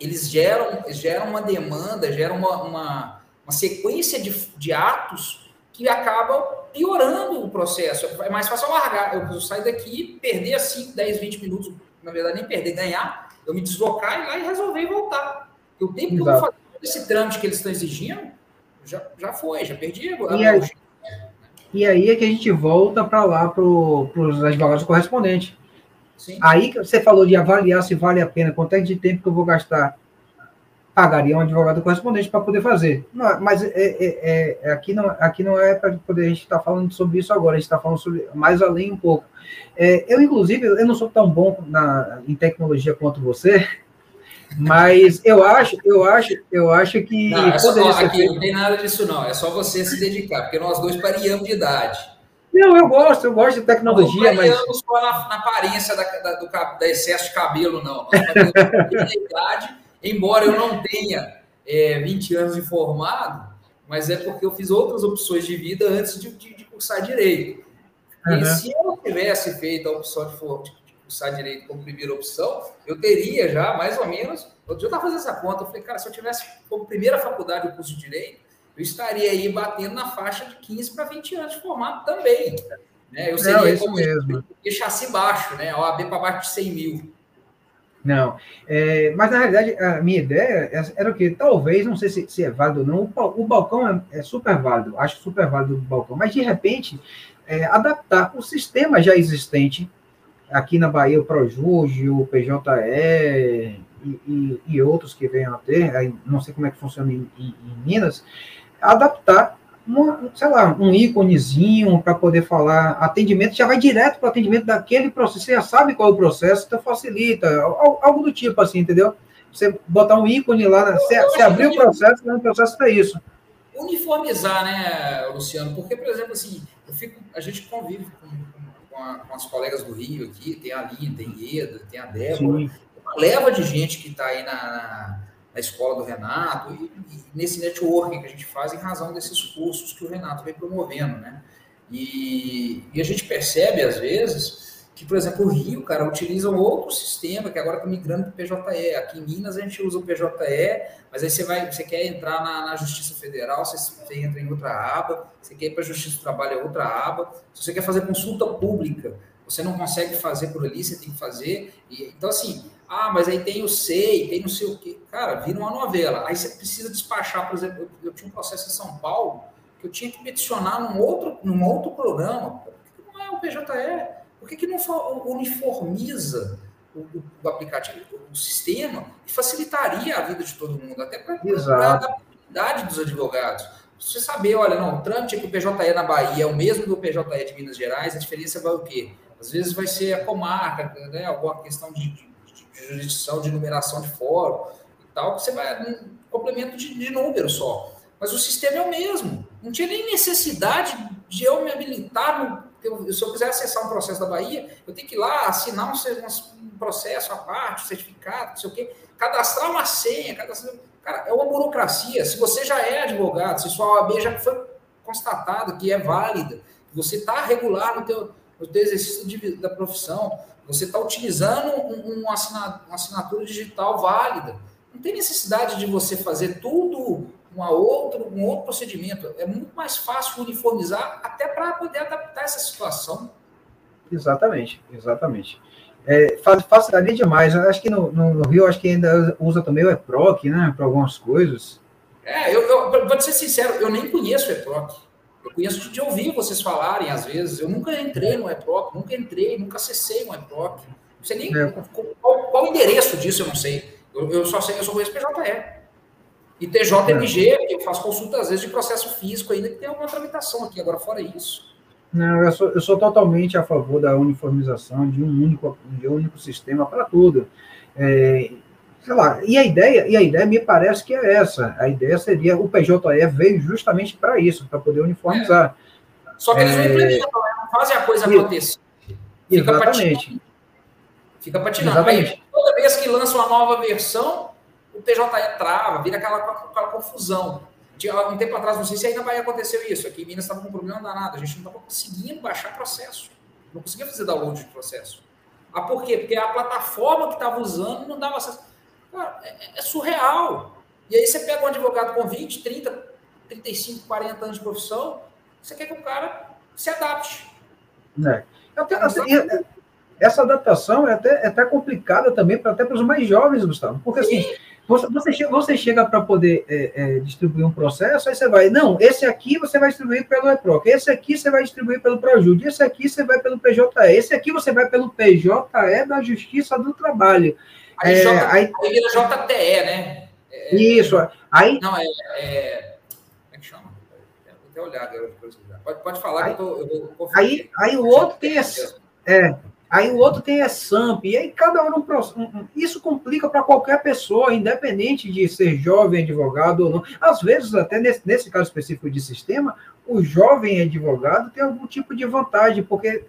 Speaker 1: eles geram, geram uma demanda, geram uma, uma uma sequência de, de atos que acaba piorando o processo. É mais fácil largar. Eu sair daqui, perder assim 10, 20 minutos, na verdade, nem perder, ganhar, eu me deslocar e lá e resolver e voltar. E o tempo Exato. que eu vou fazer esse trâmite que eles estão exigindo, já, já foi, já perdi.
Speaker 2: E aí, e aí é que a gente volta para lá para os advogados correspondentes. Sim. Aí você falou de avaliar se vale a pena, quanto é de tempo que eu vou gastar pagaria um advogado correspondente para poder fazer. Não, mas é, é, é, aqui, não, aqui não é para poder a gente estar tá falando sobre isso agora, a gente está falando sobre mais além um pouco. É, eu, inclusive, eu não sou tão bom na, em tecnologia quanto você, mas eu acho, eu acho, eu acho que.
Speaker 1: Não, é só, aqui não tem nada disso, não. É só você se dedicar, porque nós dois pareamos de idade.
Speaker 2: Não, eu gosto, eu gosto de tecnologia,
Speaker 1: não mas. Não só na, na aparência da, da, do, da excesso de cabelo, não. Nós pareamos de idade Embora eu não tenha é, 20 anos de formado, mas é porque eu fiz outras opções de vida antes de, de, de cursar direito. Uhum. E se eu tivesse feito a opção de, de, de, cursar direito como primeira opção, eu teria já mais ou menos. Eu estava fazendo essa conta. Eu falei, cara, se eu tivesse como primeira faculdade o curso de direito, eu estaria aí batendo na faixa de 15 para 20 anos de formado também. Né? Eu seria
Speaker 2: não, como mesmo.
Speaker 1: chassi baixo, né? OAB para baixo de 100 mil.
Speaker 2: Não, é, mas na realidade a minha ideia era o que talvez, não sei se, se, é válido ou não, o, o balcão é, é, super válido, acho super válido o balcão, mas de repente é, adaptar o sistema já existente aqui na Bahia, o Projuge, o PJE e, e, e, outros que venham a ter, não sei como é que funciona em, em, em Minas, adaptar uma, sei lá, um íconezinho para poder falar atendimento, já vai direto para o atendimento daquele processo, você já sabe qual é o processo, então facilita, algo do tipo assim, entendeu? Você botar um ícone lá, você, você abrir o processo, o processo para isso.
Speaker 1: Uniformizar, né, Luciano? Porque, por exemplo, assim, eu fico, a gente convive com, com, a, com as colegas do Rio aqui, tem a Linha, tem Ieda, tem a Débora, Sim. uma leva de gente que está aí na, na na escola do Renato e, e, nesse networking que a gente faz em razão desses cursos que o Renato vem promovendo, né? E, e a gente percebe, às vezes, que, por exemplo, o Rio, cara, utiliza um outro sistema que agora está migrando para o PJE. Aqui em Minas a gente usa o PJE, mas aí você vai, você quer entrar na, na Justiça Federal, você, você, entra em outra aba, você quer ir para a Justiça do Trabalho, é outra aba. Se você quer fazer consulta pública, você não consegue fazer por ali, você tem que fazer. E, então, assim, ah, mas aí tem o SEI, tem não sei o quê. Cara, vira uma novela. Aí você precisa despachar, por exemplo, eu, eu tinha um processo em São Paulo que eu tinha que peticionar num outro, num outro programa. Por que não é o PJE? Por que, que não uniformiza o, o, aplicativo, o sistema, e facilitaria a vida de todo mundo, até para a adaptabilidade dos advogados. Você saber, olha, não, o trâmite que o PJE na Bahia é o mesmo do PJE de Minas Gerais, a diferença vai o quê? Às vezes vai ser a comarca, né, alguma questão de, de jurisdição, de numeração de fórum e tal, você vai um complemento de, de número só. Mas o sistema é o mesmo. Não tinha nem necessidade de eu me habilitar no se eu quiser acessar um processo da Bahia, eu tenho que ir lá assinar um, um processo à parte, um certificado, não sei o quê, cadastrar uma senha, cadastrar... Cara, é uma burocracia. Se você já é advogado, se sua OAB já foi constatado que é válida, você está regular no teu, no teu exercício da profissão, você está utilizando um, um assinatura, uma assinatura digital válida. Não tem necessidade de você fazer tudo uma outro, um outro procedimento. É muito mais fácil uniformizar até para poder adaptar essa situação.
Speaker 2: Exatamente, exatamente. É, facilitaria demais. Acho que no, no, Rio, acho que ainda usa também o EPROC, né, para algumas coisas.
Speaker 1: É, eu, eu vou ser sincero, eu nem conheço o EPROC. Eu conheço de ouvir vocês falarem, às vezes. Eu nunca entrei no EPROC, nunca entrei, nunca acessei um EPROC. Não sei nem é. qual, qual, o endereço disso, eu não sei. Eu, eu só sei, eu só conheço PJE. E TJMG, é. eu faço consulta, às vezes, de processo físico ainda, que tem alguma tramitação aqui. Agora, fora isso.
Speaker 2: Não, eu sou, eu sou totalmente a favor da uniformização de um único, de um único sistema para tudo. É, sei lá, e a ideia, e a ideia me parece que é essa. A ideia seria o PJE veio justamente para isso, para poder uniformizar.
Speaker 1: É. Só que eles não é. implementam, né? não fazem a coisa acontecer.
Speaker 2: Fica Exatamente. Patinando.
Speaker 1: Fica patinando. Exatamente. Toda vez que lança uma nova versão, o TJE trava, vira aquela, aquela confusão. Um tempo atrás, não sei se ainda vai acontecer isso. Aqui em Minas estava com um problema danado. A gente não estava conseguindo baixar processo. Não conseguia fazer download de processo. Ah, por quê? Porque a plataforma que estava usando não dava acesso. Cara, é, é, surreal. E aí você pega um advogado com 20, 30, 35, 40 anos de profissão, você quer que o cara se adapte.
Speaker 2: É. Assim, essa adaptação é até, é até complicada também para até para os mais jovens, Gustavo. Porque assim, Você, você chega, você chega para poder é, é, distribuir um processo, aí você vai, não, esse aqui você vai distribuir pelo EPROC, esse aqui você vai distribuir pelo ProJude, esse aqui você vai pelo PJE, esse aqui você vai pelo PJE da Justiça do Trabalho.
Speaker 1: Aí, é, J, aí, aí vira JTE, né?
Speaker 2: É, isso. Aí,
Speaker 1: não, é, é, Como é que chama? Vou até olhar agora. Pode, pode falar
Speaker 2: aí,
Speaker 1: que eu,
Speaker 2: eu vou aí, aí o outro tem esse. É, Aí o outro tem a SAMP, e aí cada um, um isso complica para qualquer pessoa, independente de ser jovem advogado ou não. Às vezes, até nesse, nesse caso específico de sistema, o jovem advogado tem algum tipo de vantagem, porque é,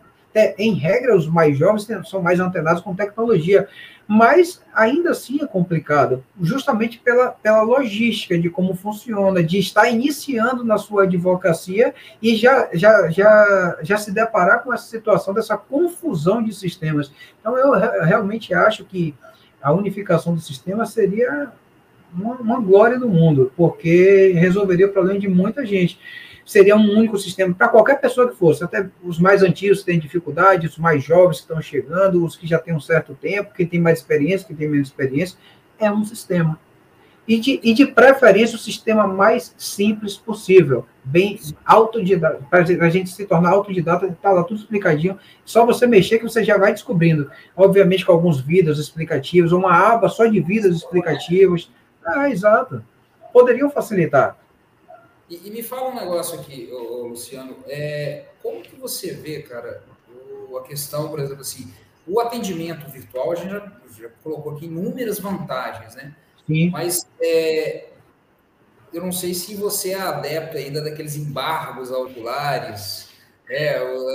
Speaker 2: em regra, os mais jovens são mais antenados com tecnologia, mas ainda assim é complicado, justamente pela, pela logística de como funciona, de estar iniciando na sua advocacia e já, já, já, já se deparar com essa situação dessa confusão de sistemas. Então, eu realmente acho que a unificação do sistema seria uma, uma glória do mundo, porque resolveria o problema de muita gente seria um único sistema para qualquer pessoa que fosse, até os mais antigos que têm dificuldade, os mais jovens que estão chegando, os que já têm um certo tempo, quem tem mais experiência, quem tem menos experiência, é um sistema. E de, e de preferência o sistema mais simples possível, bem autodidata, para a gente se tornar autodidata, está lá tudo explicadinho, só você mexer que você já vai descobrindo. Obviamente com alguns vídeos explicativos, uma aba só de vídeos explicativos. Ah, exato. Poderiam facilitar.
Speaker 1: E, e, me fala um negócio aqui, ô, ô, Luciano. É, como que você vê, cara, o, a questão, por exemplo, assim, o atendimento virtual, a gente já, já colocou aqui inúmeras vantagens, né?
Speaker 2: Sim.
Speaker 1: Mas é, eu não sei se você é adepto ainda daqueles embargos auriculares, é, o,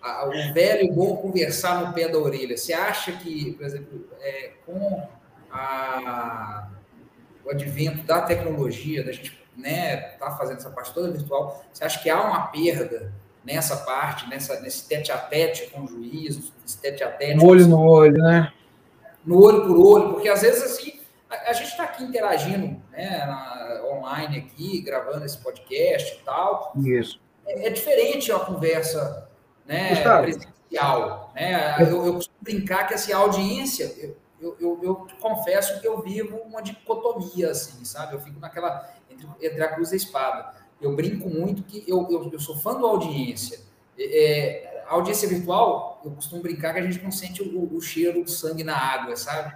Speaker 1: a, o velho bom conversar no pé da orelha. Você acha que, por exemplo, é, com a, o advento da tecnologia, da gente né, tá fazendo essa parte toda virtual, você acha que há uma perda nessa parte, nessa, nesse tete a tete com o juiz, nesse tete a tete...
Speaker 2: Olho no olho, né?
Speaker 1: No olho por olho, porque às vezes, assim, a, a gente está aqui interagindo, né, na, online aqui, gravando esse podcast e tal.
Speaker 2: Isso.
Speaker 1: É, é diferente a conversa, né, Gustavo. presencial, né? Eu, eu costumo brincar que, assim, a audiência... Eu, eu, eu, eu, confesso que eu vivo uma dicotomia, assim, sabe? Eu fico naquela entre, entre a cruz e a espada. Eu brinco muito que eu, eu, eu sou fã da audiência. É, a audiência virtual, eu costumo brincar que a gente não sente o, o cheiro do sangue na água, sabe?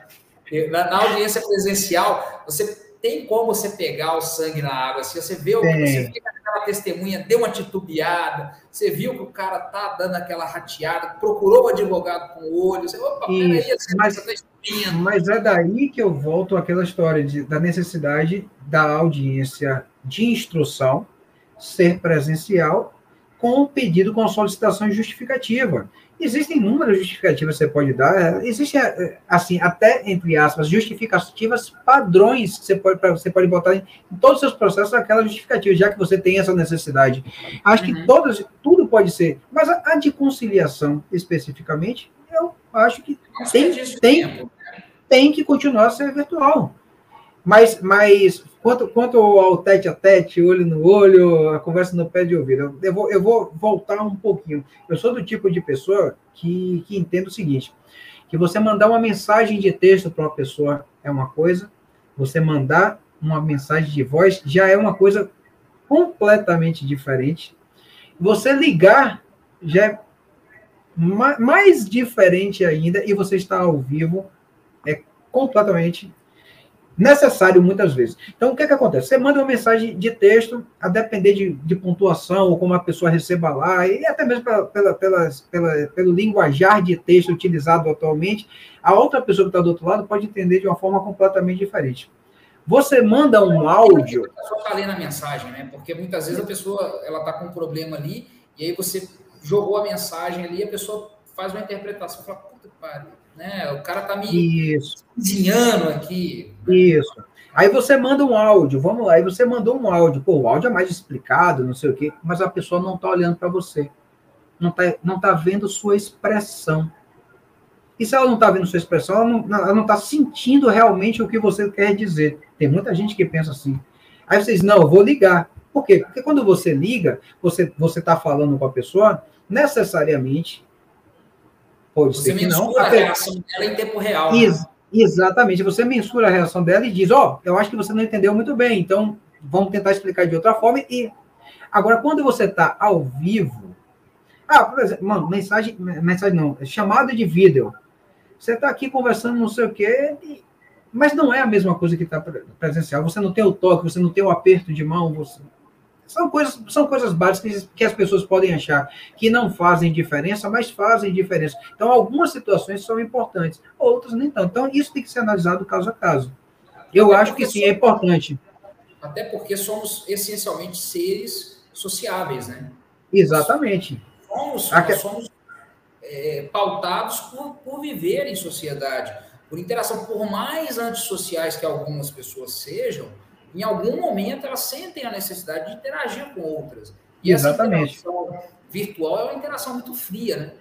Speaker 1: Na, na, audiência presencial, você tem como você pegar o sangue na água. Se assim, você vê, você vê que aquela testemunha deu uma titubeada, você viu que o cara tá dando aquela rateada, procurou o advogado com o olho, você, opa,
Speaker 2: peraí, você mas, tá mas é daí que eu volto àquela história de, da necessidade da audiência de instrução ser presencial com pedido com solicitação justificativa. Existem inúmeras justificativas que você pode dar. Existem, assim, até, entre aspas, justificativas padrões que você pode, você pode botar em, em todos os seus processos aquela justificativa, já que você tem essa necessidade. Acho uhum. que todas, tudo pode ser. Mas a, a de conciliação, especificamente, eu acho que tem, tem, tem que continuar a ser virtual. Mas, mas quanto, quanto ao tete a tete, olho no olho, a conversa no pé de ouvido, eu vou, eu vou voltar um pouquinho. Eu sou do tipo de pessoa que, que entendo o seguinte: que você mandar uma mensagem de texto para uma pessoa é uma coisa, você mandar uma mensagem de voz já é uma coisa completamente diferente. Você ligar já é mais diferente ainda, e você está ao vivo é completamente necessário muitas vezes. Então, o que, é que acontece? Você manda uma mensagem de texto, a depender de, de pontuação, ou como a pessoa receba lá, e até mesmo pela, pela, pela, pela, pelo linguajar de texto utilizado atualmente, a outra pessoa que está do outro lado pode entender de uma forma completamente diferente. Você manda um áudio.
Speaker 1: A pessoa está lendo a mensagem, né? Porque muitas vezes a pessoa ela está com um problema ali, e aí você jogou a mensagem ali, a pessoa faz uma interpretação, fala, puta que pariu né? O cara tá me
Speaker 2: Isso.
Speaker 1: cozinhando aqui.
Speaker 2: Isso. Aí você manda um áudio, vamos lá, aí você mandou um áudio, pô, o áudio é mais explicado, não sei o quê, mas a pessoa não tá olhando para você. Não tá, não tá vendo sua expressão. E se ela não tá vendo sua expressão, ela não, ela não tá sentindo realmente o que você quer dizer. Tem muita gente que pensa assim. Aí vocês, não, eu vou ligar. Por quê? Porque quando você liga, você você tá falando com a pessoa, necessariamente Pode
Speaker 1: Você
Speaker 2: ser que não.
Speaker 1: a reação dela em tempo real. Né? Ex
Speaker 2: Exatamente. Você mensura a reação dela e diz: Ó, oh, eu acho que você não entendeu muito bem, então vamos tentar explicar de outra forma. E agora, quando você está ao vivo, ah, por exemplo, mano, mensagem, mensagem não, chamada de vídeo. Você está aqui conversando, não sei o quê, mas não é a mesma coisa que está presencial. Você não tem o toque, você não tem o aperto de mão, você são coisas, são coisas básicas que as pessoas podem achar que não fazem diferença, mas fazem diferença. Então, algumas situações são importantes, outras nem tanto. Então, isso tem que ser analisado caso a caso. Eu até acho que sim, é importante.
Speaker 1: Até porque somos essencialmente seres sociáveis, né?
Speaker 2: Exatamente.
Speaker 1: Somos, Aqui... somos é, pautados por, por viver em sociedade, por interação. Por mais antissociais que algumas pessoas sejam, em algum momento elas sentem a necessidade de interagir com outras.
Speaker 2: E Exatamente.
Speaker 1: essa interação virtual é uma interação muito fria, né?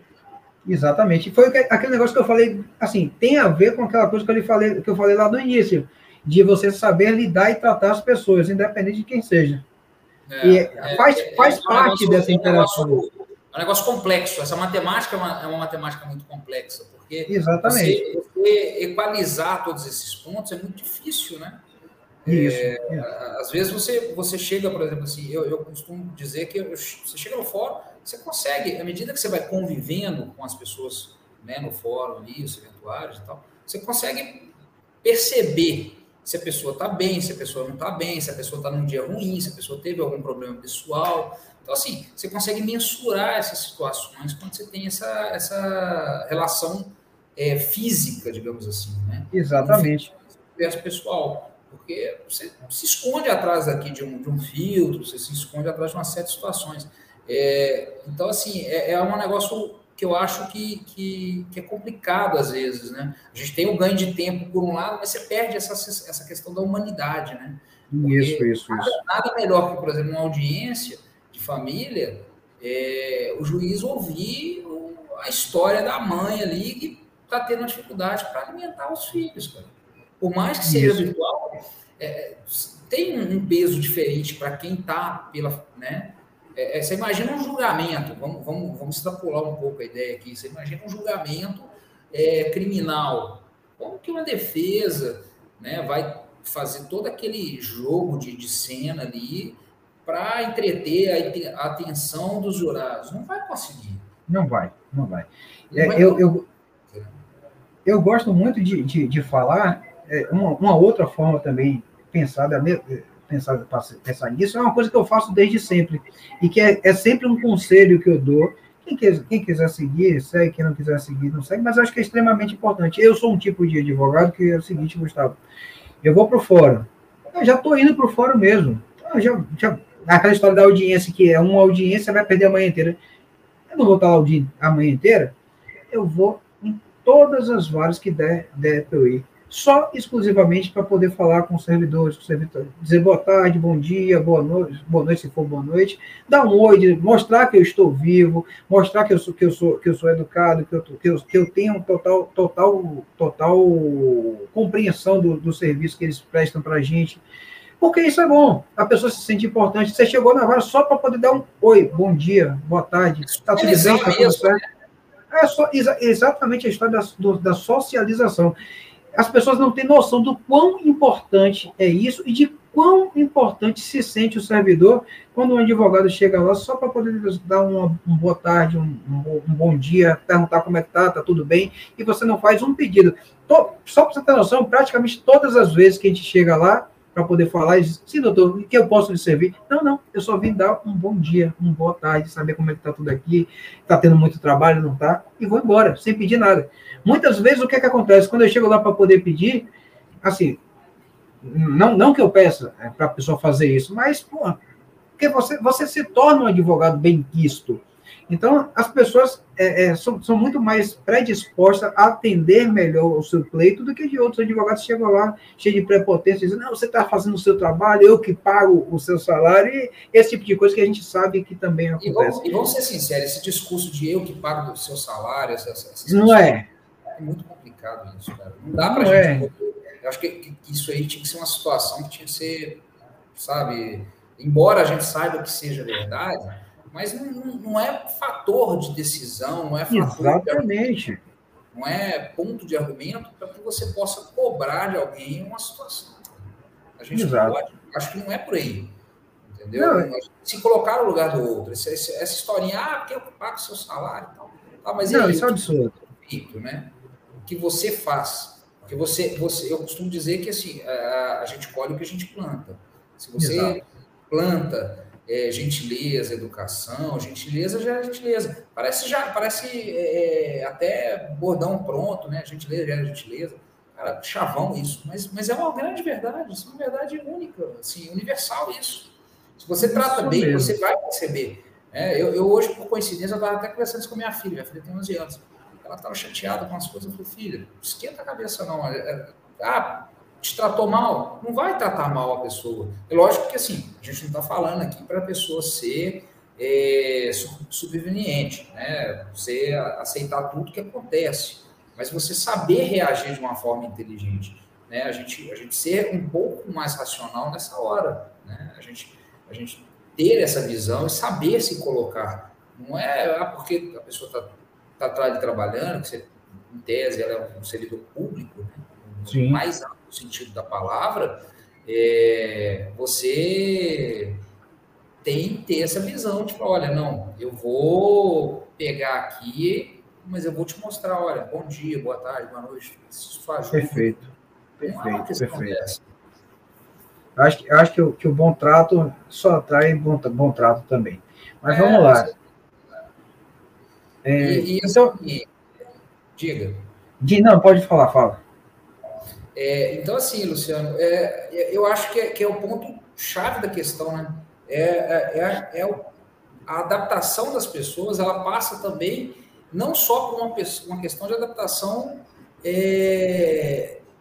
Speaker 2: Exatamente. Foi aquele negócio que eu falei, assim, tem a ver com aquela coisa que eu falei, que eu falei lá no início, de você saber lidar e tratar as pessoas, independente de quem seja. É, e é, faz, é, faz é parte negócio, dessa interação. É um,
Speaker 1: negócio, é um negócio complexo. Essa matemática é uma, é uma matemática muito complexa, porque
Speaker 2: Exatamente.
Speaker 1: Você, você equalizar todos esses pontos é muito difícil, né? Isso. É, às vezes você, você chega, por exemplo, assim, eu, eu costumo dizer que eu, você chega no fórum, você consegue, à medida que você vai convivendo com as pessoas né, no fórum ali, os eventuários e tal, você consegue perceber se a pessoa está bem, se a pessoa não está bem, se a pessoa está num dia ruim, se a pessoa teve algum problema pessoal. Então, assim, você consegue mensurar essas situações quando você tem essa, essa relação é, física, digamos assim. Né?
Speaker 2: Exatamente.
Speaker 1: Versus pessoal. Porque você se esconde atrás aqui de um, de um filtro, você se esconde atrás de uma série de situações. É, então, assim, é, é um negócio que eu acho que, que, que, é complicado às vezes, né? A gente tem o ganho de tempo por um lado, mas você perde essa, essa questão da humanidade, né?
Speaker 2: Porque isso, isso,
Speaker 1: nada,
Speaker 2: isso.
Speaker 1: Nada melhor que, por exemplo, uma audiência de família, é, o juiz ouvir a história da mãe ali que está tendo dificuldade para alimentar os filhos, cara. Por mais que seja Isso. virtual, é, tem um peso diferente para quem está pela. Né? É, é, você imagina um julgamento, vamos, vamos, vamos extrapolar um pouco a ideia aqui. Você imagina um julgamento é, criminal. Como que uma defesa né, vai fazer todo aquele jogo de, de cena ali para entreter a, a, atenção dos jurados? Não vai conseguir.
Speaker 2: Não vai, não vai. Não vai eu, eu, eu, gosto muito de, de, de falar é, uma, uma, outra forma também pensar, pensar nisso, é uma coisa que eu faço desde sempre, e que é, é sempre um conselho que eu dou. Quem, quem quiser seguir, segue, quem não quiser seguir, não segue, mas acho que é extremamente importante. Eu sou um tipo de advogado que é o seguinte, Gustavo, eu vou para o fórum, eu já estou indo para o fórum mesmo. Eu já, já, aquela história da audiência, que é uma audiência, vai perder a manhã inteira. Eu não vou estar lá a manhã inteira, eu vou em todas as varas que der, der para eu ir só exclusivamente para poder falar com os servidores, com os servidores, dizer boa tarde, bom dia, boa noite, boa noite se for boa noite, dar um oi, mostrar que eu estou vivo, mostrar que eu sou que eu sou que eu sou educado, que eu que eu, que eu tenho total total total compreensão do, do serviço que eles prestam para a gente. Porque isso é bom, a pessoa se sente importante. Você chegou na vara só para poder dar um oi, bom dia, boa tarde, está tudo bem, está tudo certo. É só, exa exatamente a história da, do, da socialização as pessoas não têm noção do quão importante é isso e de quão importante se sente o servidor quando um advogado chega lá só para poder dar uma, boa tarde, um, um, um, bom dia, perguntar como é que tá, tá tudo bem, e você não faz um pedido. Tô, só para você ter noção, praticamente todas as vezes que a gente chega lá para poder falar e diz, sim, doutor, o que eu posso lhe servir? Não, não, eu só vim dar um bom dia, uma boa tarde, saber como é que tá tudo aqui, tá tendo muito trabalho, não tá, e vou embora, sem pedir nada. Muitas vezes, o que, é que acontece? Quando eu chego lá para poder pedir, assim, não, não que eu peça é, para a pessoa fazer isso, mas, pô, porque você, você se torna um advogado bem quisto. Então, as pessoas é, é, são, são muito mais predispostas a atender melhor o seu pleito do que de outros advogados que chegam lá cheio de prepotência, dizendo, não, você está fazendo o seu trabalho, eu que pago o seu salário, e esse tipo de coisa que a gente sabe que também acontece. E
Speaker 1: vamos, e vamos ser sinceros, esse discurso de eu que pago o seu salário, essas, essas
Speaker 2: não é
Speaker 1: é muito complicado isso, cara. Não dá para a gente. É. Eu acho que, que, isso aí tinha que ser uma situação que tinha que ser, sabe, embora a gente saiba que seja verdade, mas não, não, é fator de decisão, não é fator.
Speaker 2: Exatamente.
Speaker 1: De, não é ponto de argumento para que você possa cobrar de alguém uma situação. A gente Exato. pode, acho que não é por aí. Entendeu? Não, é se colocar no lugar do outro. Essa, essa historinha, ah, porque eu pago seu salário e tal. Ah, mas
Speaker 2: não, aí, isso é absurdo.
Speaker 1: Né? O que você faz? Porque você, você, eu costumo dizer que assim, a, a gente colhe o que a gente planta. Se você Exato. planta é, gentileza, educação, gentileza é gentileza. Parece já, parece é, até bordão pronto, né? Gentileza é gentileza. Cara, chavão isso, mas, mas é uma grande verdade, isso é uma verdade única, assim, universal isso. Se você trata isso bem, mesmo. você vai perceber. É, eu, eu, hoje, por coincidência, eu estava até conversando isso com minha filha, minha filha tem 11 anos. Ela estava chateada com as coisas, eu falei, filha, esquenta a cabeça não. É, é, ah, te tratou mal, não vai tratar mal a pessoa. É lógico que assim, a gente não está falando aqui para a pessoa ser é, subveniente, né? Você aceitar tudo que acontece, mas você saber reagir de uma forma inteligente, né? A gente, a gente ser um pouco mais racional nessa hora, né? A gente, a gente ter essa visão e saber se colocar. Não é ah, porque a pessoa está tá atrás de trabalhando, que você, em tese ela é um servidor público, né? Sim. mais sentido da palavra, é, você tem que ter essa visão de falar, olha, não, eu vou pegar aqui, mas eu vou te mostrar, olha, bom dia, boa tarde, boa noite,
Speaker 2: isso faz Perfeito, perfeito, perfeito. Eu acho, eu acho que, o, que o bom trato só atrai bom, bom trato também. Mas é, vamos lá.
Speaker 1: É, e, e, então, assim, diga.
Speaker 2: Não, pode falar, fala.
Speaker 1: É, então, assim, Luciano, é, é, eu acho que é, que é o ponto chave da questão, né? É, é, é, a adaptação das pessoas, ela passa também não só por uma, uma questão de adaptação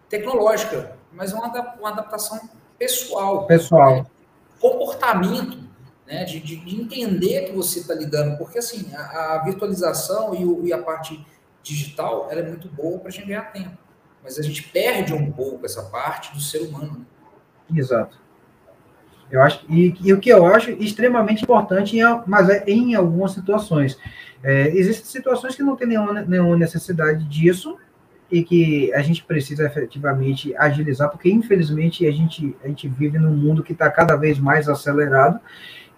Speaker 1: tecnológica, mas uma, uma adaptação pessoal.
Speaker 2: Pessoal. Né?
Speaker 1: Comportamento, né? De, de, entender que você está lidando, porque assim, a, a virtualização e, o, e, a parte digital ela é muito boa para a gente ganhar tempo mas a gente perde um pouco essa parte do ser humano.
Speaker 2: Exato. Eu acho e, e o que eu acho extremamente importante, em, mas é em algumas situações. É, existem situações que não tem nenhuma, nenhuma necessidade disso e que a gente precisa efetivamente agilizar, porque infelizmente a gente, a gente vive num mundo que está cada vez mais acelerado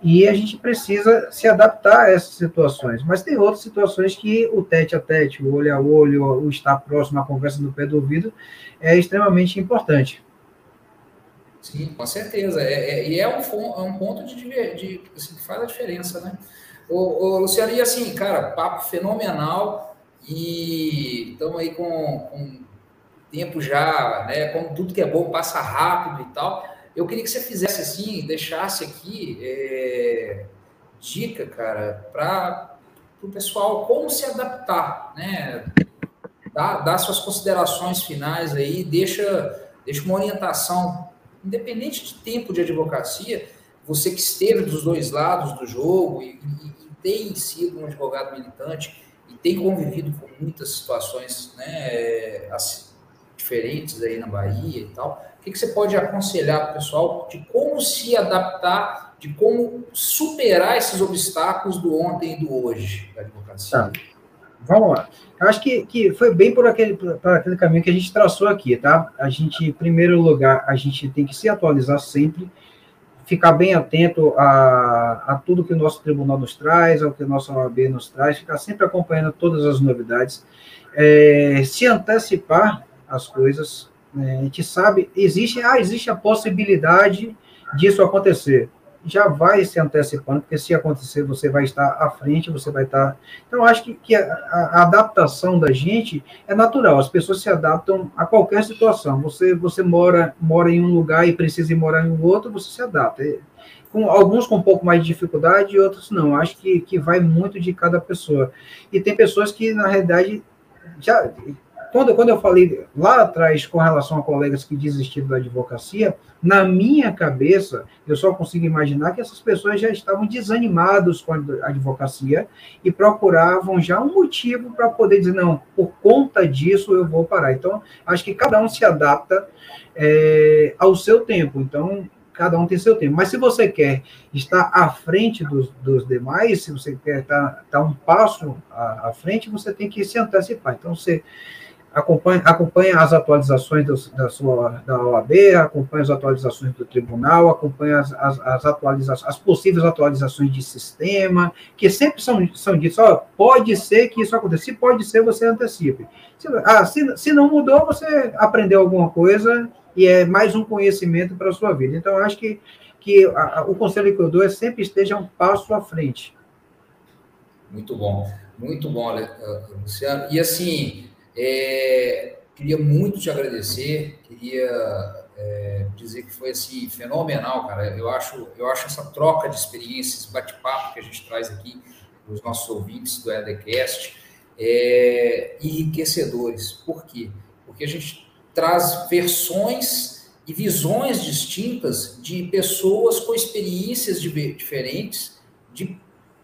Speaker 2: e a gente precisa se adaptar a essas situações. Mas tem outras situações que o tete a tete, o olho a olho, o estar próximo, a conversa no pé do ouvido, é extremamente importante.
Speaker 1: Sim, com certeza. É, é, e é um, é um ponto de, de assim, que faz a diferença, né? O, o Luciano, e assim, cara, papo fenomenal. E estamos aí com, com tempo já, né? Como tudo que é bom passa rápido e tal. Eu queria que você fizesse assim, deixasse aqui é, dica, cara, para o pessoal como se adaptar, né? Dá, dá suas considerações finais aí, deixa, deixa uma orientação, independente de tempo de advocacia, você que esteve dos dois lados do jogo e, e, e tem sido um advogado militante e tem convivido com muitas situações né, assim, diferentes aí na Bahia e tal. O que, que você pode aconselhar para o pessoal de como se adaptar, de como superar esses obstáculos do ontem e do hoje da? Tá.
Speaker 2: Vamos lá. Eu acho que, que foi bem por aquele, por aquele caminho que a gente traçou aqui, tá? A gente, em primeiro lugar, a gente tem que se atualizar sempre, ficar bem atento a, a tudo que o nosso tribunal nos traz, ao que o nosso OAB nos traz, ficar sempre acompanhando todas as novidades, é, se antecipar as coisas, é, a gente sabe, existe, ah, existe a possibilidade disso acontecer. Já vai se antecipando, porque se acontecer, você vai estar à frente, você vai estar. Então, acho que, que a, a, adaptação da gente é natural, as pessoas se adaptam a qualquer situação. Você, você mora, mora em um lugar e precisa ir morar em outro, você se adapta. Com, alguns com um pouco mais de dificuldade outros não. Acho que, que vai muito de cada pessoa. E tem pessoas que, na realidade, já quando, quando eu falei lá atrás com relação a colegas que desistiram da advocacia, na minha cabeça, eu só consigo imaginar que essas pessoas já estavam desanimados com a advocacia e procuravam já um motivo para poder dizer, não, por conta disso eu vou parar. Então, acho que cada um se adapta é, ao seu tempo. Então, cada um tem seu tempo. Mas se você quer estar à frente dos, dos demais, se você quer estar, estar um passo à, à frente, você tem que se antecipar. Então, você acompanha, acompanha as atualizações do, da sua da OAB, acompanha as atualizações do tribunal, acompanha as, as, as, atualizações, as possíveis atualizações de sistema, que sempre são, são ditas, ó, pode ser que isso aconteça, se pode ser, você antecipe. Se, ah, se, se não mudou, você aprendeu alguma coisa e é mais um conhecimento para a sua vida. Então, acho que, que a, a, o conselho que eu dou é sempre esteja um passo à frente.
Speaker 1: Muito bom, muito bom, Luciano. E assim, é, queria muito te agradecer, queria é, dizer que foi assim fenomenal, cara. Eu acho, eu acho essa troca de experiências, bate-papo que a gente traz aqui para os nossos ouvintes do EDCast é, enriquecedores. Por quê? Porque a gente traz versões e visões distintas de pessoas com experiências diferentes, de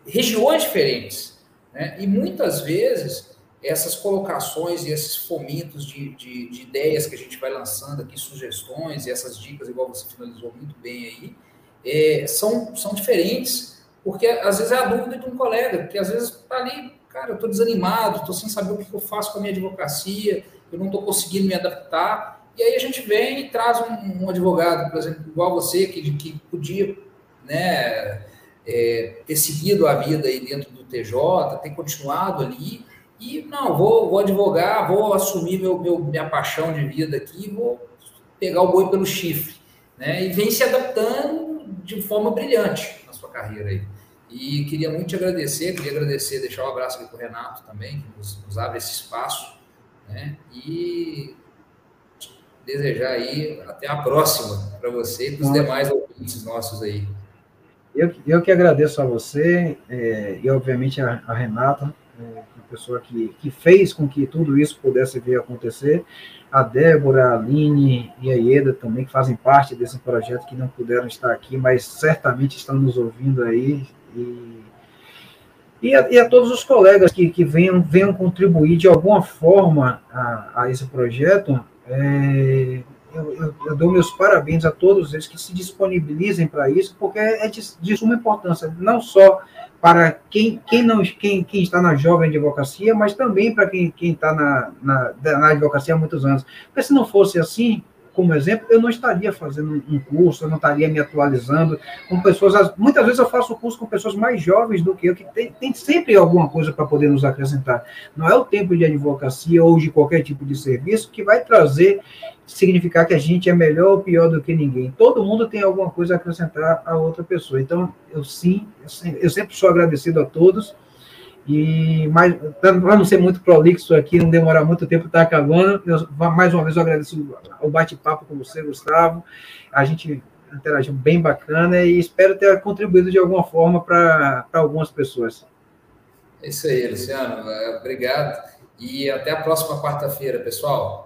Speaker 1: regiões diferentes. Né? E muitas vezes essas colocações e esses fomentos de, de, de, ideias que a gente vai lançando aqui, sugestões e essas dicas, igual você finalizou muito bem aí, é, são, são diferentes, porque às vezes é a dúvida de um colega, que às vezes está ali, cara, eu estou desanimado, estou sem saber o que eu faço com a minha advocacia, eu não estou conseguindo me adaptar, e aí a gente vem e traz um, um advogado, por exemplo, igual você, que, que podia né, é, ter seguido a vida aí dentro do TJ, ter continuado ali, e não, vou, vou advogar, vou assumir meu, meu, minha paixão de vida aqui, vou pegar o boi pelo chifre, né? E vem se adaptando de forma brilhante na sua carreira aí. E queria muito te agradecer, queria agradecer, deixar um abraço aqui para o Renato também, que nos, nos, abre esse espaço, né? E desejar aí até a próxima para você e para os demais ouvintes nossos aí.
Speaker 2: Eu, eu que agradeço a você é, e, obviamente, a, a Renata é, pessoa que, que fez com que tudo isso pudesse vir a acontecer. A Débora, a Aline e a Ieda também, que fazem parte desse projeto, que não puderam estar aqui, mas certamente estão nos ouvindo aí. E, e, a, e a todos os colegas que, que venham, venham contribuir de alguma forma a, a esse projeto. É, eu, eu, eu, dou meus parabéns a todos eles que se disponibilizem para isso, porque é de, de suma importância, não só para quem, quem, não, quem, quem está na jovem advocacia, mas também para quem, quem está na, na, na advocacia há muitos anos. Porque se não fosse assim, como exemplo, eu não estaria fazendo um curso, eu não estaria me atualizando com pessoas. Muitas vezes eu faço curso com pessoas mais jovens do que eu, que tem, tem sempre alguma coisa para poder nos acrescentar. Não é o tempo de advocacia ou de qualquer tipo de serviço que vai trazer, significar que a gente é melhor ou pior do que ninguém. Todo mundo tem alguma coisa a acrescentar a outra pessoa. Então, eu sim, eu sempre sou agradecido a todos e mais, para não ser muito prolixo aqui, não demorar muito tempo, está acabando. Eu, mais uma vez eu agradeço o bate-papo com você, Gustavo. A gente interagiu bem bacana e espero ter contribuído de alguma forma para algumas pessoas.
Speaker 1: É isso aí, Luciano. É, obrigado. E até a próxima quarta-feira, pessoal.